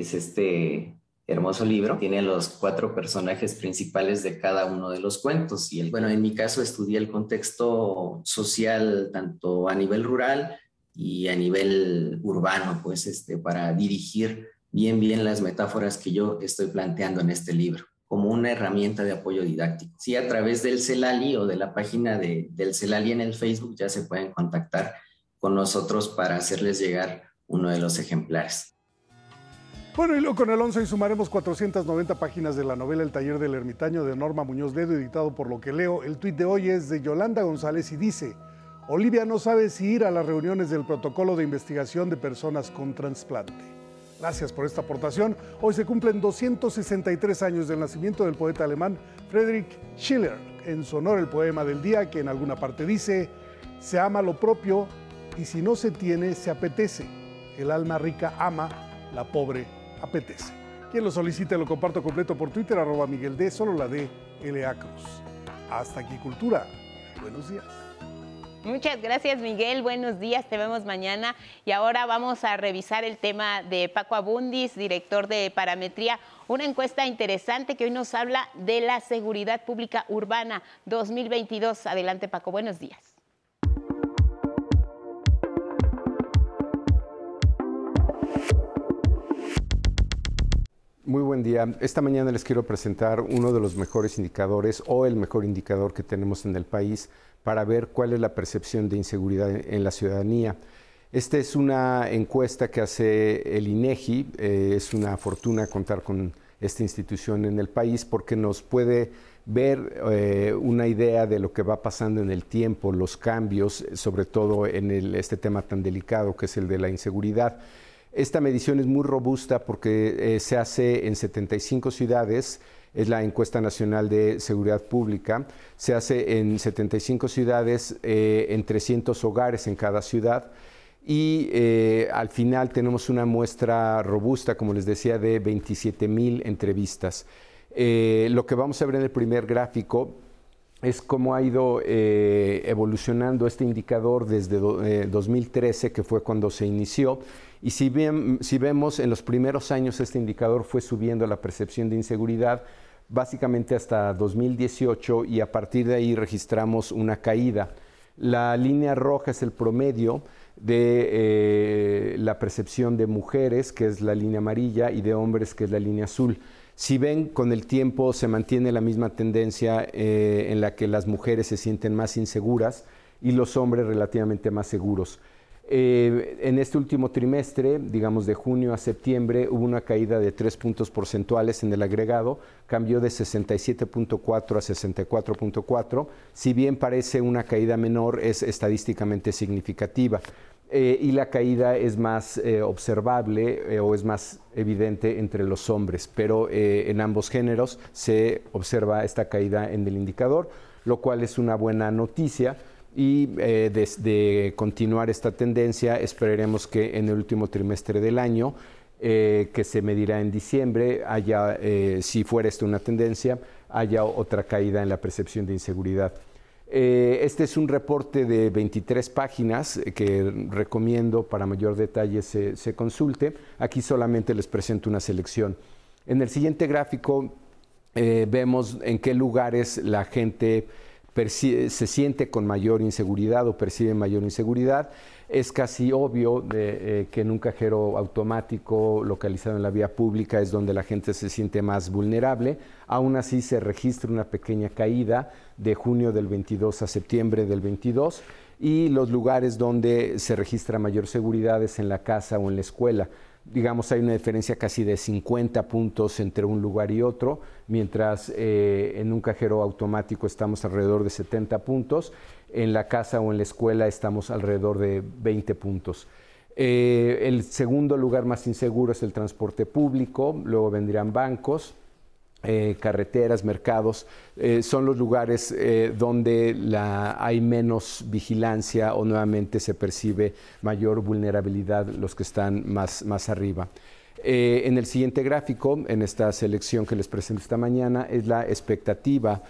Es este hermoso libro, tiene los cuatro personajes principales de cada uno de los cuentos. Y bueno, en mi caso estudié el contexto social tanto a nivel rural y a nivel urbano, pues este, para dirigir bien, bien las metáforas que yo estoy planteando en este libro como una herramienta de apoyo didáctico. Sí, a través del CELALI o de la página de, del CELALI en el Facebook ya se pueden contactar con nosotros para hacerles llegar uno de los ejemplares. Bueno, y luego con el 11 y sumaremos 490 páginas de la novela El taller del ermitaño de Norma Muñoz Dedo, editado por lo que leo. El tuit de hoy es de Yolanda González y dice, Olivia no sabe si ir a las reuniones del protocolo de investigación de personas con trasplante. Gracias por esta aportación. Hoy se cumplen 263 años del nacimiento del poeta alemán Friedrich Schiller. En su honor el poema del día que en alguna parte dice, se ama lo propio y si no se tiene, se apetece. El alma rica ama, la pobre apetece. Quien lo solicite lo comparto completo por Twitter, arroba Miguel D, solo la D, L.A. Cruz. Hasta aquí Cultura. Buenos días. Muchas gracias Miguel, buenos días, te vemos mañana y ahora vamos a revisar el tema de Paco Abundis, director de Parametría, una encuesta interesante que hoy nos habla de la seguridad pública urbana 2022. Adelante Paco, buenos días. Muy buen día. Esta mañana les quiero presentar uno de los mejores indicadores o el mejor indicador que tenemos en el país para ver cuál es la percepción de inseguridad en la ciudadanía. Esta es una encuesta que hace el INEGI. Eh, es una fortuna contar con esta institución en el país porque nos puede ver eh, una idea de lo que va pasando en el tiempo, los cambios, sobre todo en este tema tan delicado que es el de la inseguridad. Esta medición es muy robusta porque eh, se hace en 75 ciudades es la encuesta nacional de seguridad pública. Se hace en 75 ciudades, eh, en 300 hogares en cada ciudad. Y eh, al final tenemos una muestra robusta, como les decía, de 27 mil entrevistas. Lo que vamos a ver en el primer gráfico es cómo ha ido evolucionando este indicador desde 2013, que fue cuando se inició. Y si, vemos en los primeros años este indicador fue subiendo la percepción de inseguridad, básicamente hasta 2018 y a partir de ahí registramos una caída. La línea roja es el promedio de eh, la percepción de mujeres, que es la línea amarilla, y de hombres, que es la línea azul. Si ven, con el tiempo se mantiene la misma tendencia eh, en la que las mujeres se sienten más inseguras y los hombres relativamente más seguros. Eh, en este último trimestre, digamos de junio a septiembre, hubo una caída de tres puntos porcentuales en el agregado, cambió de 67.4 a 64.4. Si bien parece una caída menor, es estadísticamente significativa. Eh, y la caída es más eh, observable o es más evidente entre los hombres, pero en ambos géneros se observa esta caída en el indicador lo cual es una buena noticia y eh, desde continuar esta tendencia esperaremos que en el último trimestre del año eh, que se medirá en diciembre haya eh, si fuera esta una tendencia haya otra caída en la percepción de inseguridad este es un reporte de 23 páginas que recomiendo para mayor detalle se consulte. Aquí solamente les presento una selección. En el siguiente gráfico vemos en qué lugares la gente se siente con mayor inseguridad o percibe mayor inseguridad. Es casi obvio eh, que en un cajero automático localizado en la vía pública es donde la gente se siente más vulnerable. Aún así se registra una pequeña caída de junio del 22 a septiembre del 22 y los lugares donde se registra mayor seguridad es en la casa o en la escuela digamos, hay una diferencia casi de 50 puntos entre un lugar y otro, mientras eh, en un cajero automático estamos alrededor de 70 puntos, en la casa o en la escuela estamos alrededor de 20 puntos. Eh, el segundo lugar más inseguro es el transporte público, luego vendrían bancos, eh, carreteras, mercados, eh, son los lugares eh, donde hay menos vigilancia o nuevamente se percibe mayor vulnerabilidad los que están más, más arriba. en el siguiente gráfico, en esta selección que les presento esta mañana, es la expectativa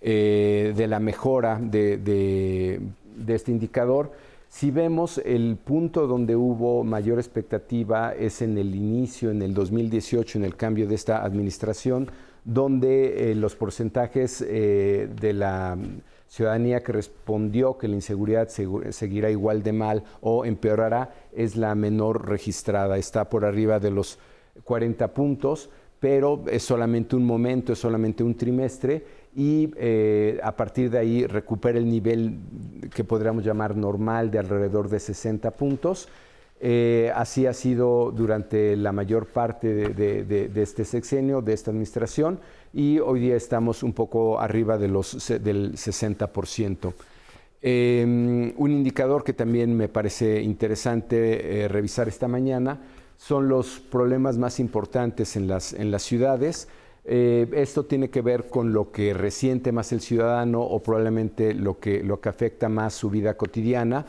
de la mejora de, de este indicador. Si vemos el punto donde hubo mayor expectativa es en el inicio, en el 2018, en el cambio de esta administración, donde eh, los porcentajes eh, de la ciudadanía que respondió que la inseguridad seguirá igual de mal o empeorará es la menor registrada, está por arriba de los 40 puntos, pero es solamente un momento, es solamente un trimestre y eh, a partir de ahí recupera el nivel que podríamos llamar normal de alrededor de 60 puntos. Eh, así ha sido durante la mayor parte de, este sexenio, de esta administración, y hoy día estamos un poco arriba de los, del 60%. Em, un indicador que también me parece interesante eh, revisar esta mañana son los problemas más importantes en las, en las ciudades. Eh, esto tiene que ver con lo que resiente más el ciudadano o probablemente lo que, lo que afecta más su vida cotidiana.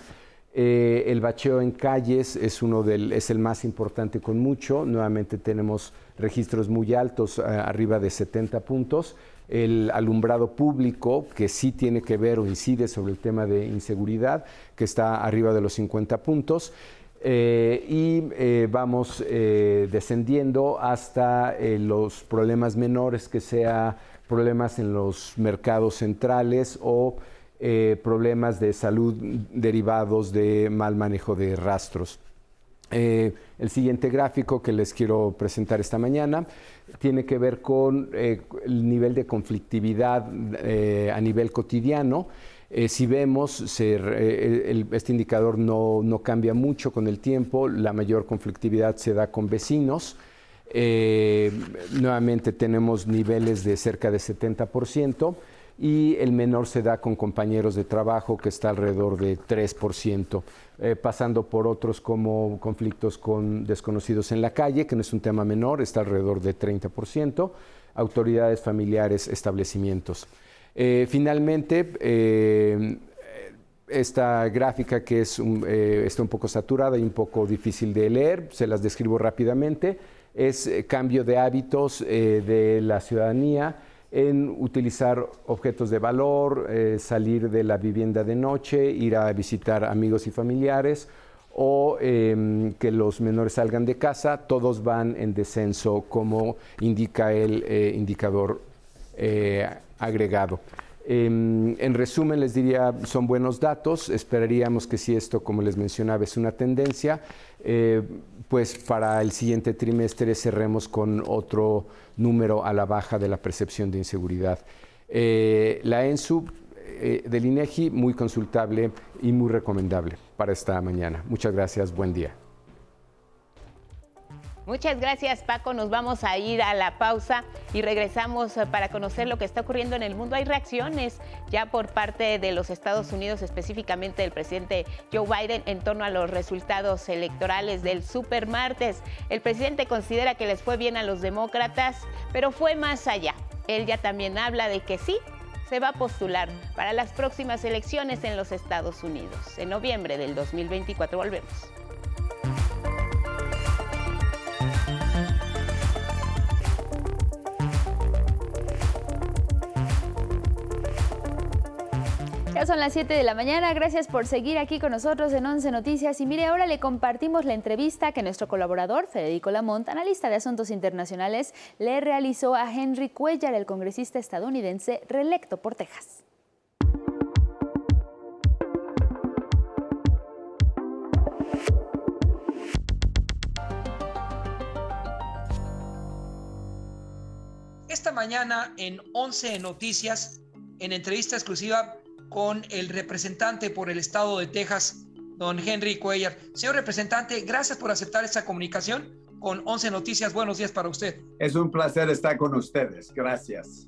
Eh, el bacheo en calles es, uno del, es el más importante con mucho. Nuevamente tenemos registros muy altos, eh, arriba de 70 puntos. El alumbrado público, que sí tiene que ver o incide sobre el tema de inseguridad, que está arriba de los 50 puntos. Eh, y vamos descendiendo hasta los problemas menores, que sea problemas en los mercados centrales o eh, problemas de salud derivados de mal manejo de rastros. Eh, el siguiente gráfico que les quiero presentar esta mañana tiene que ver con eh, el nivel de conflictividad a nivel cotidiano. si vemos, este indicador no, no, cambia mucho con el tiempo, la mayor conflictividad se da con vecinos. nuevamente tenemos niveles de cerca de 70% y el menor se da con compañeros de trabajo que está alrededor de 3%, eh, pasando por otros como conflictos con desconocidos en la calle, que no es un tema menor, está alrededor de 30%, autoridades familiares, establecimientos. Eh, finalmente, eh, esta gráfica que es está un poco saturada y un poco difícil de leer, se las describo rápidamente, es cambio de hábitos de la ciudadanía, en utilizar objetos de valor, eh, salir de la vivienda de noche, ir a visitar amigos y familiares o em, que los menores salgan de casa, todos van en descenso como indica el eh, indicador eh, agregado. Em, en resumen, les diría, son buenos datos. Esperaríamos que si esto, como les mencionaba, es una tendencia, pues para el siguiente trimestre cerremos con otro número a la baja de la percepción de inseguridad. Eh, la ENSU eh, del INEGI, muy consultable y muy recomendable para esta mañana. Muchas gracias, buen día. Muchas gracias Paco, nos vamos a ir a la pausa y regresamos eh, para conocer lo que está ocurriendo en el mundo. Hay reacciones ya por parte de los Estados Unidos, específicamente del presidente Joe Biden, en torno a los resultados electorales del supermartes. El presidente considera que les fue bien a los demócratas, pero fue más allá. Él ya también habla de que sí, se va a postular para las próximas elecciones en los Estados Unidos. En noviembre del 2024 volvemos. Ya son las 7 de la mañana. Gracias por seguir aquí con nosotros en 11 Noticias. Y mire, ahora le compartimos la entrevista que nuestro colaborador, Federico Lamont, analista de asuntos internacionales, le realizó a Henry Cuellar, el congresista estadounidense reelecto por Texas. Esta mañana en 11 Noticias, en entrevista exclusiva con el representante por el estado de Texas, don Henry Cuellar. Señor representante, gracias por aceptar esta comunicación con 11 Noticias. Buenos días para usted. Es un placer estar con ustedes. Gracias.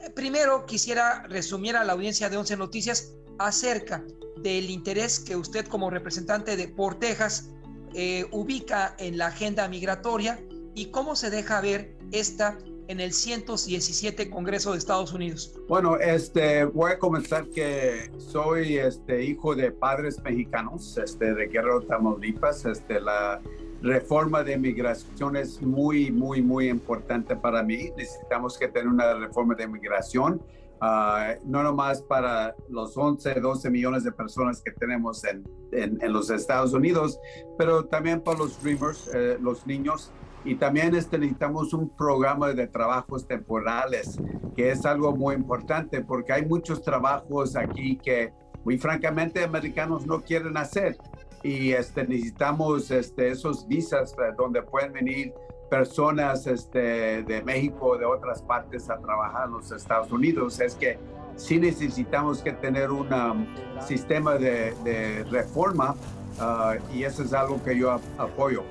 Eh, primero quisiera resumir a la audiencia de 11 Noticias acerca del interés que usted como representante de por Texas eh, ubica en la agenda migratoria y cómo se deja ver esta en el 117 Congreso de Estados Unidos? Bueno, este, voy a comenzar que soy este, hijo de padres mexicanos, este, de Guerrero, Tamaulipas. Este, la reforma de migración es muy, muy, muy importante para mí. Necesitamos que tener una reforma de migración. Uh, no nomás para los 11, 12 millones de personas que tenemos en, en, los Estados Unidos, pero también para los Dreamers, eh, los niños y también este, necesitamos un programa de trabajos temporales, que es algo muy importante porque hay muchos trabajos aquí que muy francamente americanos no quieren hacer. Y este, necesitamos este, esos visas eh, donde pueden venir personas este, de México de otras partes a trabajar en los Estados Unidos. Es que sí necesitamos que tener un um, sistema de, de reforma uh, y eso es algo que yo apoyo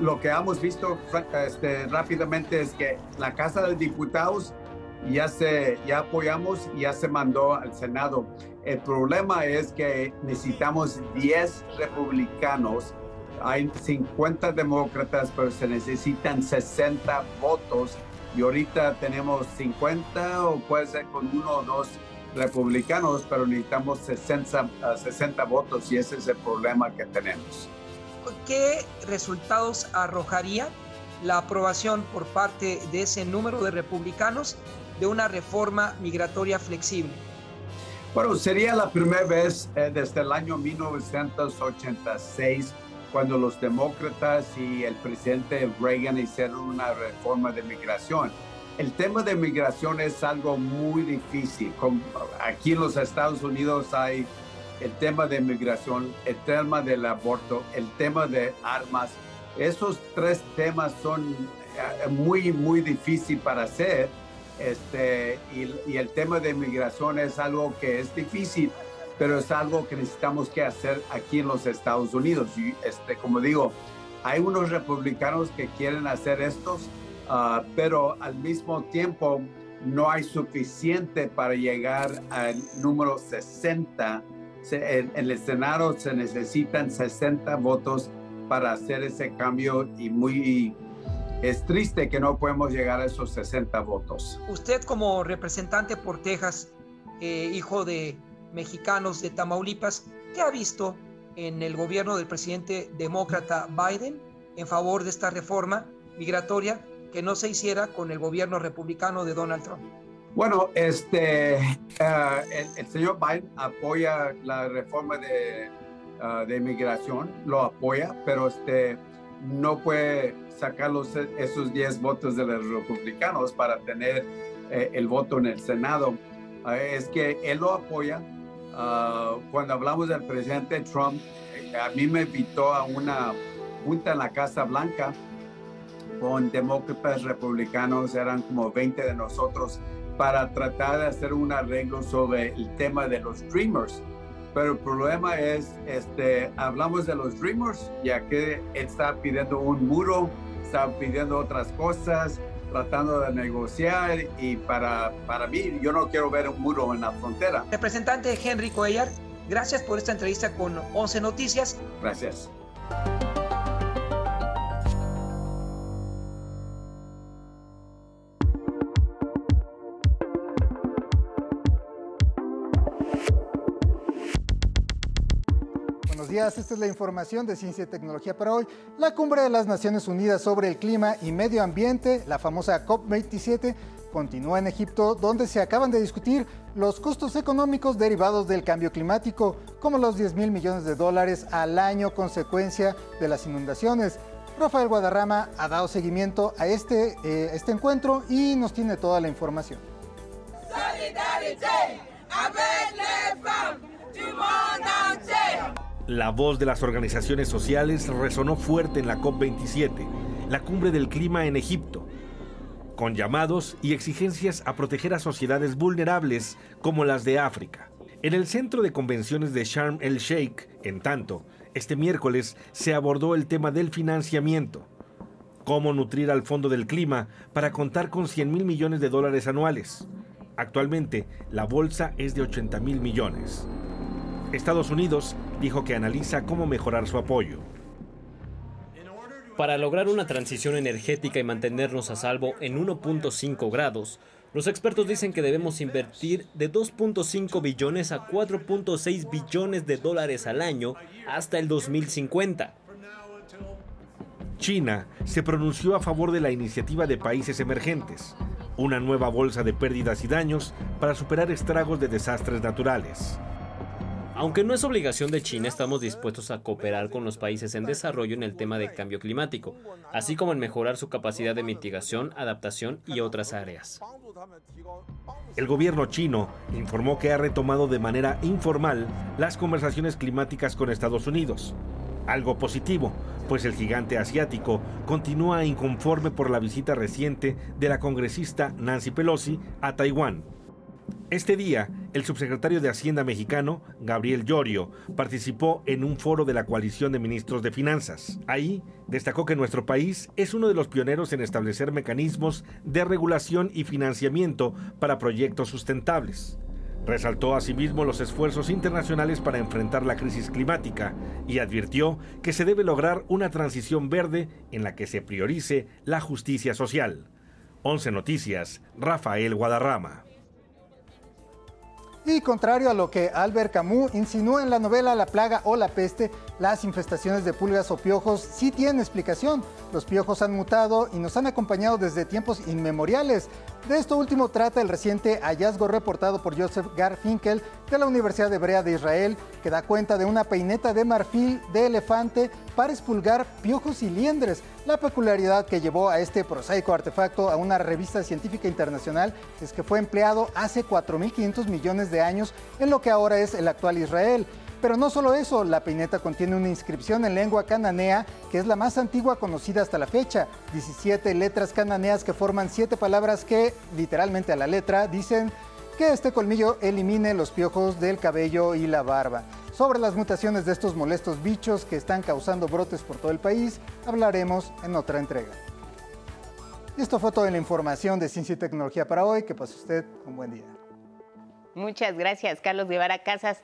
lo que hemos visto este, rápidamente es que la Casa de Diputados ya se ya apoyamos, ya se mandó al Senado. El problema es que necesitamos 10 republicanos, hay 50 demócratas, pero se necesitan 60 votos y ahorita tenemos 50 o puede ser con uno o dos republicanos, pero necesitamos 60, 60 votos y ese es el problema que tenemos. ¿Qué resultados arrojaría la aprobación por parte de ese número de republicanos de una reforma migratoria flexible? Bueno, sería la primera vez eh, desde el año 1986 cuando los demócratas y el presidente Reagan hicieron una reforma de migración. El tema de migración es algo muy difícil. aquí en los Estados Unidos hay el tema de migración, el tema del aborto, el tema de armas. Esos tres temas son eh, muy, muy difíciles para hacer. Este, y, el tema de migración es algo que es difícil, pero es algo que necesitamos que hacer aquí en los Estados Unidos. Y este, como digo, hay unos republicanos que quieren hacer estos, ah, pero al mismo tiempo no hay suficiente para llegar al número 60 en, el Senado se necesitan 60 votos para hacer ese cambio y muy es triste que no podemos llegar a esos 60 votos. Usted como representante por Texas, eh, hijo de mexicanos de Tamaulipas, ¿qué ha visto en el gobierno del presidente demócrata Biden en favor de esta reforma migratoria que no se hiciera con el gobierno republicano de Donald Trump? Bueno, este, eh, el, señor Biden apoya la reforma de, uh, de inmigración, lo apoya, pero este, no puede sacar los, esos 10 votos de los republicanos para tener eh, el voto en el Senado. Es que él lo apoya. Uh, cuando hablamos del presidente Trump, a mí me invitó a una junta en la Casa Blanca con demócratas republicanos, eran como 20 de nosotros para tratar de hacer un arreglo sobre el tema de los Dreamers. Pero el problema es, este, hablamos de los Dreamers, ya que está pidiendo un muro, está pidiendo otras cosas, tratando de negociar y para, para mí yo no quiero ver un muro en la frontera. Representante Henry Cuellar, gracias por esta entrevista con 11 Noticias. Gracias. Días, esta es la información de Ciencia y Tecnología para hoy. La Cumbre de las Naciones Unidas sobre el Clima y Medio Ambiente, la famosa COP27, continúa en Egipto, donde se acaban de discutir los costos económicos derivados del cambio climático, como los 10 mil millones de dólares al año consecuencia de las inundaciones. Rafael Guadarrama ha dado seguimiento a este, eh, este encuentro y nos tiene toda la información. La voz de las organizaciones sociales resonó fuerte en la COP27, la cumbre del clima en Egipto, con llamados y exigencias a proteger a sociedades vulnerables como las de África. En el centro de convenciones de Sharm el Sheikh, en tanto, este miércoles se abordó el tema del financiamiento. Cómo nutrir al Fondo del Clima para contar con 100 mil millones de dólares anuales. Actualmente, la bolsa es de 80 mil millones. Estados Unidos dijo que analiza cómo mejorar su apoyo. Para lograr una transición energética y mantenernos a salvo en 1.5 grados, los expertos dicen que debemos invertir de 2.5 billones a 4.6 billones de dólares al año hasta el 2050. China se pronunció a favor de la iniciativa de países emergentes, una nueva bolsa de pérdidas y daños para superar estragos de desastres naturales. Aunque no es obligación de China, estamos dispuestos a cooperar con los países en desarrollo en el tema de cambio climático, así como en mejorar su capacidad de mitigación, adaptación y otras áreas. El gobierno chino informó que ha retomado de manera informal las conversaciones climáticas con Estados Unidos. Algo positivo, pues el gigante asiático continúa inconforme por la visita reciente de la congresista Nancy Pelosi a Taiwán. Este día, el subsecretario de Hacienda mexicano, Gabriel Llorio, participó en un foro de la coalición de ministros de finanzas. Ahí destacó que nuestro país es uno de los pioneros en establecer mecanismos de regulación y financiamiento para proyectos sustentables. Resaltó asimismo los esfuerzos internacionales para enfrentar la crisis climática y advirtió que se debe lograr una transición verde en la que se priorice la justicia social. 11 Noticias, Rafael Guadarrama. Y contrario a lo que Albert Camus insinuó en la novela La plaga o la peste, las infestaciones de pulgas o piojos sí tienen explicación. Los piojos han mutado y nos han acompañado desde tiempos inmemoriales. De esto último trata el reciente hallazgo reportado por Joseph Garfinkel de la Universidad Hebrea de Israel, que da cuenta de una peineta de marfil de elefante para expulgar piojos y liendres. La peculiaridad que llevó a este prosaico artefacto a una revista científica internacional es que fue empleado hace 4.500 millones de años en lo que ahora es el actual Israel. Pero no solo eso, la peineta contiene una inscripción en lengua cananea que es la más antigua conocida hasta la fecha. 17 letras cananeas que forman siete palabras que, literalmente a la letra, dicen que este colmillo elimine los piojos del cabello y la barba. Sobre las mutaciones de estos molestos bichos que están causando brotes por todo el país, hablaremos en otra entrega. Y esto fue toda la información de Ciencia y Tecnología para hoy. Que pase usted un buen día. Muchas gracias, Carlos Guevara Casas.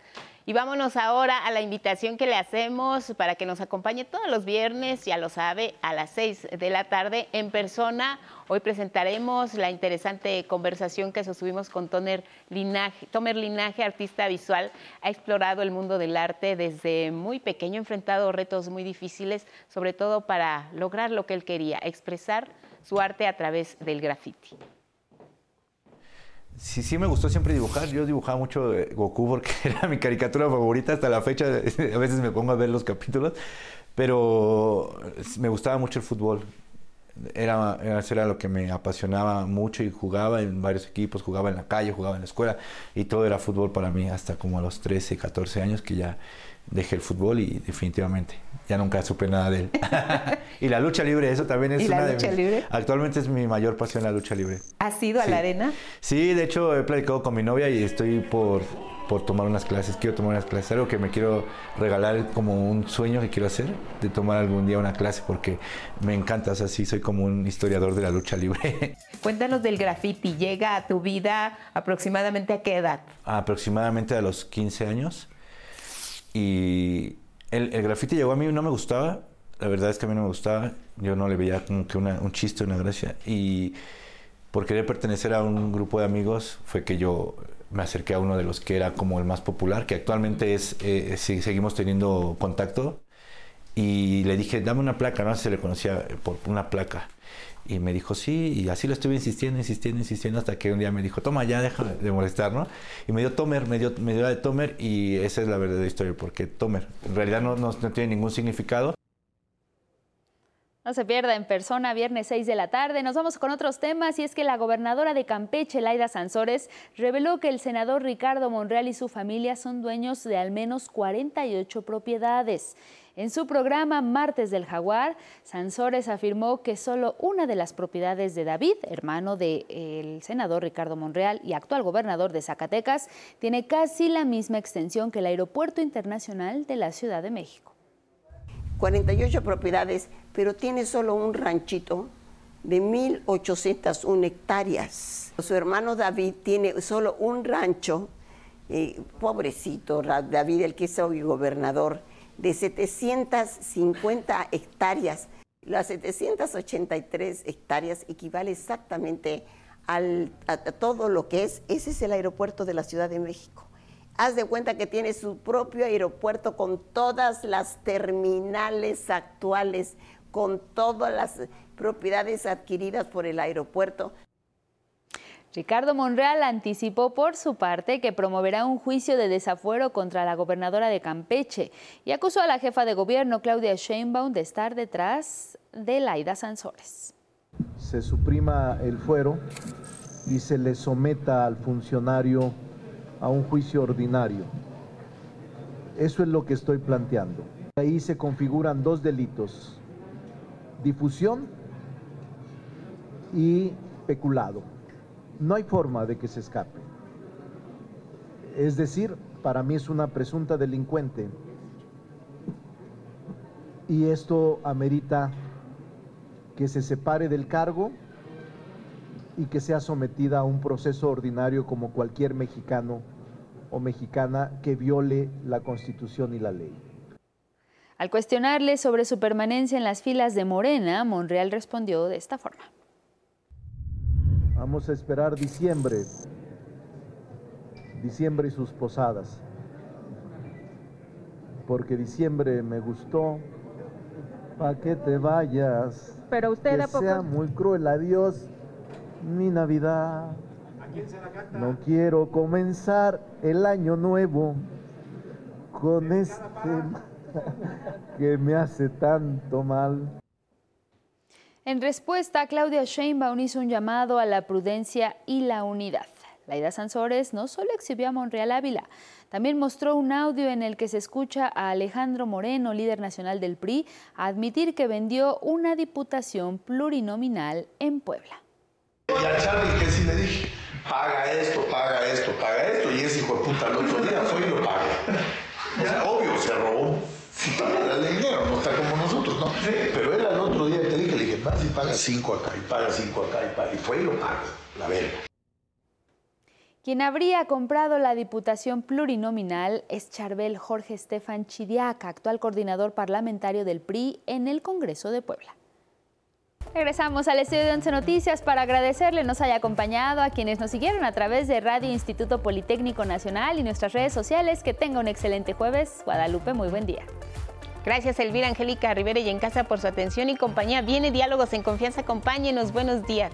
Y vámonos ahora a la invitación que le hacemos para que nos acompañe todos los viernes, ya lo sabe, a las 6 de la tarde en persona. Hoy presentaremos la interesante conversación que sostuvimos con Tomer Linaje, Linaje, artista visual. Ha explorado el mundo del arte desde muy pequeño, enfrentado retos muy difíciles, sobre todo para lograr lo que él quería, expresar su arte a través del graffiti. Sí, sí me gustó siempre dibujar. Yo dibujaba mucho Goku porque era mi caricatura favorita hasta la fecha. A veces me pongo a ver los capítulos, pero me gustaba mucho el fútbol. Era, eso era lo que me apasionaba mucho y jugaba en varios equipos, jugaba en la calle, jugaba en la escuela y todo era fútbol para mí hasta como a los 13, 14 años que ya dejé el fútbol y definitivamente ya nunca supe nada de él. y la lucha libre, eso también es ¿Y una la lucha de mis- libre? Actualmente es mi mayor pasión la lucha libre. ¿Has ido a la arena? Sí, de hecho he platicado con mi novia y estoy por, por tomar unas clases. Quiero tomar unas clases. Algo que me quiero regalar como un sueño que quiero hacer, de tomar algún día una clase porque me encanta. O sea, sí, soy como un historiador de la lucha libre. Cuéntanos del graffiti. ¿Llega a tu vida aproximadamente a qué edad? Aproximadamente a los 15 años. Y el, el graffiti llegó a mí y no me gustaba. La verdad es que a mí no me gustaba. Yo no le veía como que un chiste, una gracia. Y por querer pertenecer a un grupo de amigos fue que yo me acerqué a uno de los que era como el más popular, que actualmente es, eh, sí, seguimos teniendo contacto, y le dije, dame una placa, no sé si le conocía por una placa. Y me dijo, sí, y así lo estuve insistiendo, insistiendo, insistiendo, hasta que un día me dijo, toma, ya deja de molestar, ¿no? Y me dio Tomer, me dio, me dio la de Tomer, y esa es la verdadera historia, porque Tomer en realidad no, no, no tiene ningún significado. No se pierda en persona, viernes 6 de la tarde. Nos vamos con otros temas y es que la gobernadora de Campeche, Laida Sansores, reveló que el senador Ricardo Monreal y su familia son dueños de al menos 48 propiedades. En su programa Martes del Jaguar, Sansores afirmó que solo una de las propiedades de David, hermano del senador Ricardo Monreal y actual gobernador de Zacatecas, tiene casi la misma extensión que el Aeropuerto Internacional de la Ciudad de México. 48 propiedades, pero tiene solo un ranchito de 1.801 hectáreas. Su hermano David tiene solo un rancho, eh, pobrecito David, el que es hoy gobernador, de 750 hectáreas. Las 783 hectáreas equivale exactamente a todo lo que es, ese es el aeropuerto de la Ciudad de México. Haz de cuenta que tiene su propio aeropuerto con todas las terminales actuales, con todas las propiedades adquiridas por el aeropuerto. Ricardo Monreal anticipó por su parte que promoverá un juicio de desafuero contra la gobernadora de Campeche y acusó a la jefa de gobierno Claudia Sheinbaum de estar detrás de Laida Sansores. Se suprima el fuero y se le someta al funcionario a un juicio ordinario. Eso es lo que estoy planteando. Ahí se configuran dos delitos, difusión y peculado. No hay forma de que se escape. Es decir, para mí es una presunta delincuente y esto amerita que se separe del cargo y que sea sometida a un proceso ordinario como cualquier mexicano o mexicana que viole la constitución y la ley. Al cuestionarle sobre su permanencia en las filas de Morena, Monreal respondió de esta forma. Vamos a esperar diciembre, diciembre y sus posadas, porque diciembre me gustó, pa' que te vayas, Pero usted que a poco- sea muy cruel, adiós, mi Navidad. No quiero comenzar el año nuevo con este que me hace tanto mal. En respuesta, Claudia Sheinbaum hizo un llamado a la prudencia y la unidad. Laida Sansores no solo exhibió a Monreal Ávila, también mostró un audio en el que se escucha a Alejandro Moreno, líder nacional del PRI, admitir que vendió una diputación plurinominal en Puebla. Y a Charlie que sí le dije, paga esto, paga esto, paga esto, y ese hijo de puta el otro día fue y lo paga. O sea, obvio, se robó. Si paga el dinero, no está como nosotros, ¿no? Pero él al otro día te dije, le dije, vas y paga cinco acá, y paga cinco acá, y paga, y fue y lo paga, la verga. Quien habría comprado la diputación plurinominal es Charbel Jorge Estefan Chidiaca, actual coordinador parlamentario del PRI en el Congreso de Puebla. Regresamos al estudio de Once Noticias para agradecerle nos haya acompañado a quienes nos siguieron a través de Radio Instituto Politécnico Nacional y nuestras redes sociales. Que tenga un excelente jueves. Guadalupe, muy buen día. Gracias Elvira Angélica Rivera y en casa por su atención y compañía. Viene Diálogos en Confianza, acompáñenos. Buenos días.